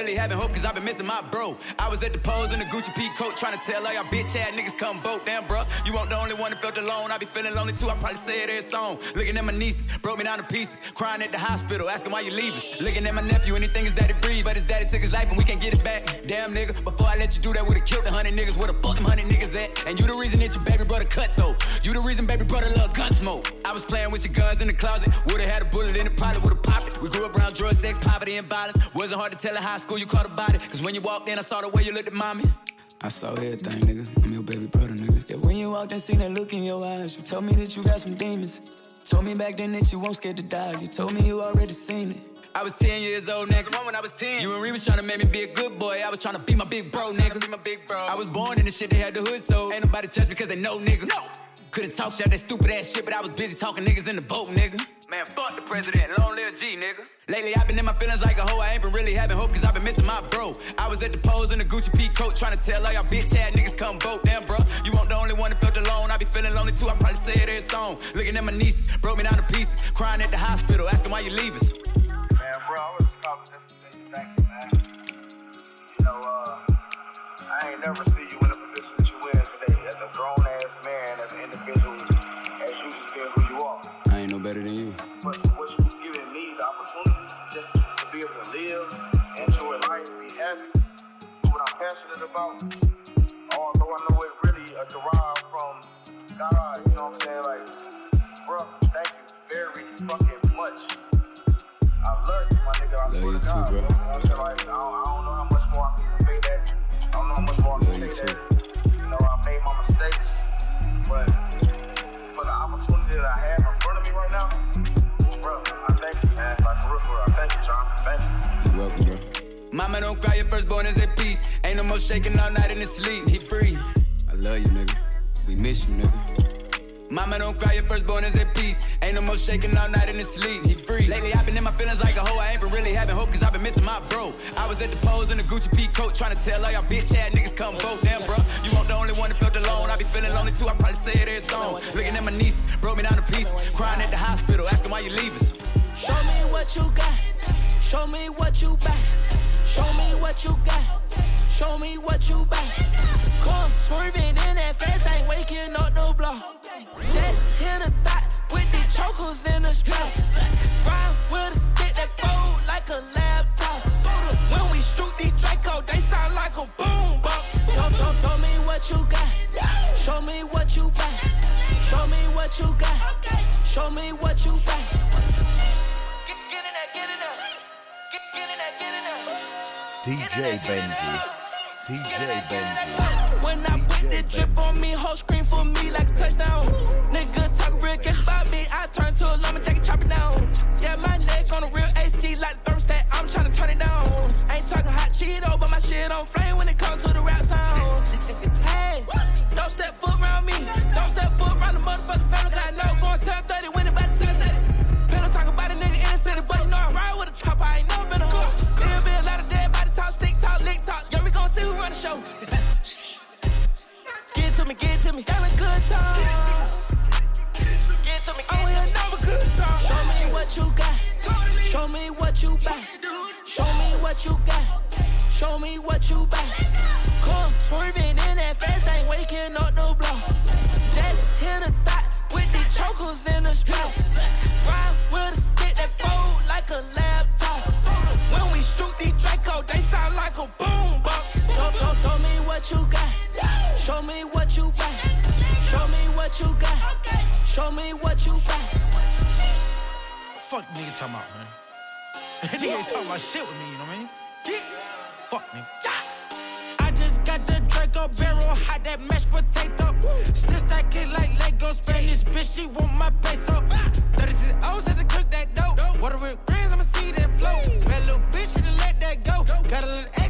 really having hope, cause I've been missing my bro. I was at the pose in the Gucci P coat, trying to tell all y'all bitch ass niggas come vote. Damn, bro, you won't the only one that felt alone. I be feeling lonely too. I probably say it every song. Looking at my nieces, broke me down to pieces. Crying at the hospital, asking why you leave us. Looking at my nephew, anything his daddy breathe, but his daddy took his life and we can't get it back. Damn, nigga, before I let you do that, would've killed the hundred niggas. Where the fuck them hundred niggas at? And you the reason that your baby brother cut though. You the reason baby brother love gun smoke. I was playing with your guns in the closet. Would've had a bullet in the pilot, would've popped it. We grew up around drugs, sex, poverty, and violence. Wasn't hard to tell in high school you caught a body. Cause when you walked in, I saw the way you looked at mommy. I saw everything, nigga. I'm your baby brother, nigga. Yeah, when you walked in, seen that look in your eyes. You told me that you got some demons. Told me back then that you won't scared to die. You told me you already seen it. I was 10 years old, nigga. Come when I was 10. You and Ree was trying to make me be a good boy. I was trying to be my big bro, nigga. Be my big bro. I was born in the shit, they had the hood, so ain't nobody touch me cause they know, nigga. No! Couldn't talk shit, that stupid ass shit, but I was busy talking niggas in the boat, nigga. Man, fuck the president, long live G, nigga. Lately, I've been in my feelings like a hoe. I ain't been really having hope, cause I've been missing my bro. I was at the pose in the Gucci P coat, trying to tell all y'all bitch ass niggas come vote. Damn, bro, you weren't the only one that felt alone. I be feeling lonely too, I probably say it every song. Looking at my nieces, broke me down to pieces. Crying at the hospital, asking why you leave us. Man, bro, I was say thank you, man. You know, uh, I ain't never see Although I know it really uh, derived from God, you know what I'm saying? Like, bro, thank you very fucking much. I love you, my nigga. I Love swear you to too, God, bro. You know what I'm saying? Like, I don't, I don't know how much more I can say that. I don't know how much more I can say that. Mama don't cry, your firstborn is at peace. Ain't no more shaking all night in his sleep. He free. I love you, nigga. We miss you, nigga. Mama don't cry, your firstborn is at peace. Ain't no more shaking all night in his sleep. He free. Lately, I've been in my feelings like a hoe. I ain't been really having hope, cause I've been missing my bro. I was at the pose in a Gucci P coat, trying to tell all y'all bitch ass niggas come vote. Damn, bro. You won't the only one that felt alone. I be feeling lonely too. I probably say it every song. Looking at my niece, broke me down to pieces. Crying at the hospital, asking why you leave us. Show me what you got. Show me what you back. Show me what you got. Show me what you back. Come swerving in that fast thing, waking up the block. Just hit a thought with the chokers in the spot. Ride with a stick that fold like a laptop. When we shoot these Draco, they sound like a boom box. Don't, don't, show me what you got. Show me what you back. Show me what you got. Show me what you back. DJ Benji. DJ Benji. When I put the drip on me, whole screen for me like a touchdown. Nigga talk real guess about me, I turn to a llama jacket, chop it down. Yeah, my neck on a real AC like thermostat, I'm tryna turn it down. Ain't talking hot Cheeto, but my shit on flame when it comes to the rap sound. <laughs> hey, don't step foot around me, don't step foot around the motherfucking family, cause I know going 730 when it gon' see who run the show. Get to me, get to me. Having good time. Get to me, oh, yeah, never good time. Show me what you got. Show me what you got. Show me what you got. Show me what you back. Come swerving in that fast thing, waking up the block. Just hit a thought with the chokers in the spot. Ride with a stick that fold like a laptop. When we shoot these Draco, they sound like a boom. Don't, don't, me what you got. Show me what you back. Show me what you got. Show me what you back. Fuck nigga talking about, man. <laughs> nigga ain't talking about shit with me, you know what I mean? Get. Fuck me. Yeah. I just got the Draco barrel, hot that mashed potato. Still stack it like Lego Spanish, bitch, she want my peso. 36 O's had to cook that dope. Water with greens, I'ma see that flow. Bad little bitch, should've let that go. Got a little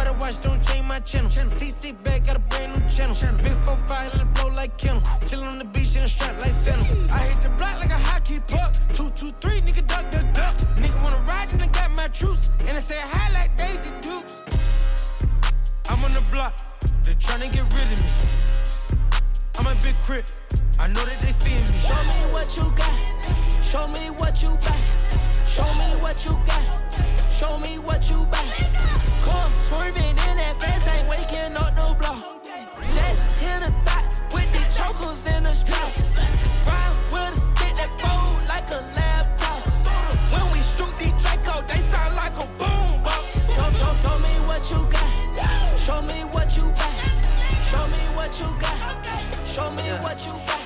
Everybody watch, don't change my channel. CC bag, got a brand new channel. Big 4-5, let it blow like Kennel. Chillin' on the beach in a strap like Santa. I hit the block like a hockey puck. Two, two, three, nigga, duck, duck, duck. Nigga wanna ride, and I got my troops. And I say hi like Daisy Dukes. I'm on the block, they tryna get rid of me. I'm a big crit, I know that they seeing me. Show me what you got, show me what you got, show me what you got, show me what you got. Come swerving in that fast thing, waking up the block. Just hit a thought with the chokers in the spot. Ride with a stick that fold like a laptop. When we shoot these Draco, they sound like a boom box. Don't, don't, show me what you got. Show me what you got. Show me what you got. Show me what you got.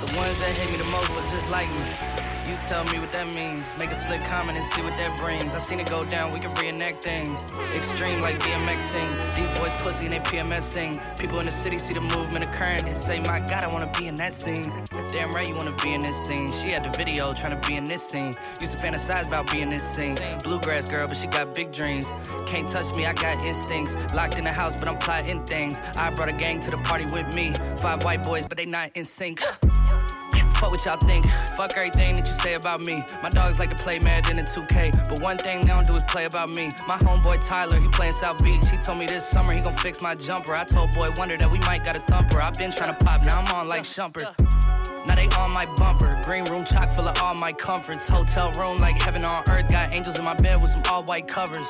The ones that hate me the most look just like me. Tell me what that means. Make a slick comment and see what that brings. I've seen it go down, we can reenact things. Extreme like BMX sing. These boys pussy and they PMS sing. People in the city see the movement occurring and say, My God, I wanna be in that scene. Damn right you wanna be in this scene. She had the video trying to be in this scene. Used to fantasize about being in this scene. Bluegrass girl, but she got big dreams. Can't touch me, I got instincts. Locked in the house, but I'm plotting things. I brought a gang to the party with me. Five white boys, but they not in sync. Fuck what y'all think. Fuck everything that you say about me. My dogs like to play Madden in 2K, but one thing they don't do is play about me. My homeboy Tyler, he playing South Beach. He told me this summer he gon' fix my jumper. I told Boi-1da that we might got a thumper. i been trying to pop, now I'm on like Shumpert. Now they on my bumper. Green room chock full of all my comforts. Hotel room like heaven on earth. Got angels in my bed with some all white covers.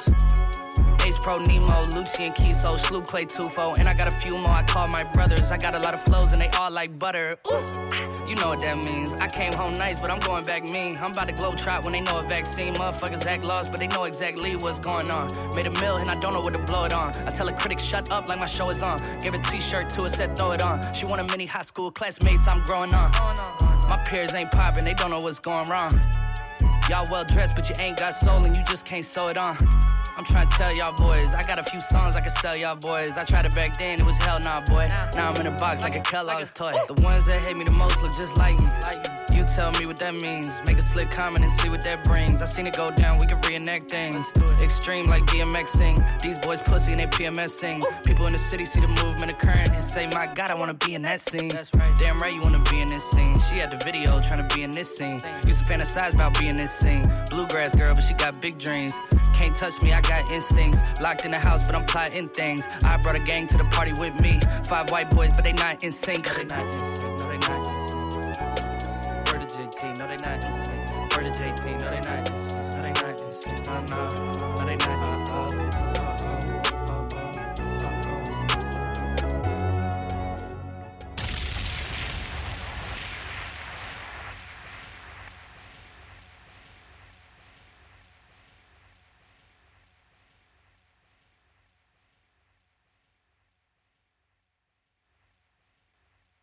Pro Nemo, Lucian Kiso, Sloop Clay Tufo, and I got a few more I call my brothers. I got a lot of flows and they all like butter. Ooh. Ah, you know what that means. I came home nice, but I'm going back mean. I'm about to glow trot when they know a vaccine. Motherfuckers act lost, but they know exactly what's going on. Made a mill and I don't know what to blow it on. I tell a critic, shut up like my show is on. Give a t shirt to her, said throw it on. She want a mini high school classmates, I'm growing on. My peers ain't popping, they don't know what's going wrong. Y'all well dressed, but you ain't got soul and you just can't sew it on. I'm trying to tell y'all boys, I got a few songs I can sell y'all boys. I tried it back then, it was hell nah, boy. Now I'm in a box like a Kellogg's toy. The ones that hate me the most look just like me. Tell me what that means. Make a slick comment and see what that brings. I seen it go down, we can reenact things. Extreme like DMX sing. These boys pussy and they PMS sing. People in the city see the movement occurring and say, My God, I wanna be in that scene. That's right. Damn right, you wanna be in this scene. She had the video trying to be in this scene. Used to fantasize about being this scene. Bluegrass girl, but she got big dreams. Can't touch me, I got instincts. Locked in the house, but I'm plotting things. I brought a gang to the party with me. Five white boys, but they not in sync. No, they not in sync. No, they not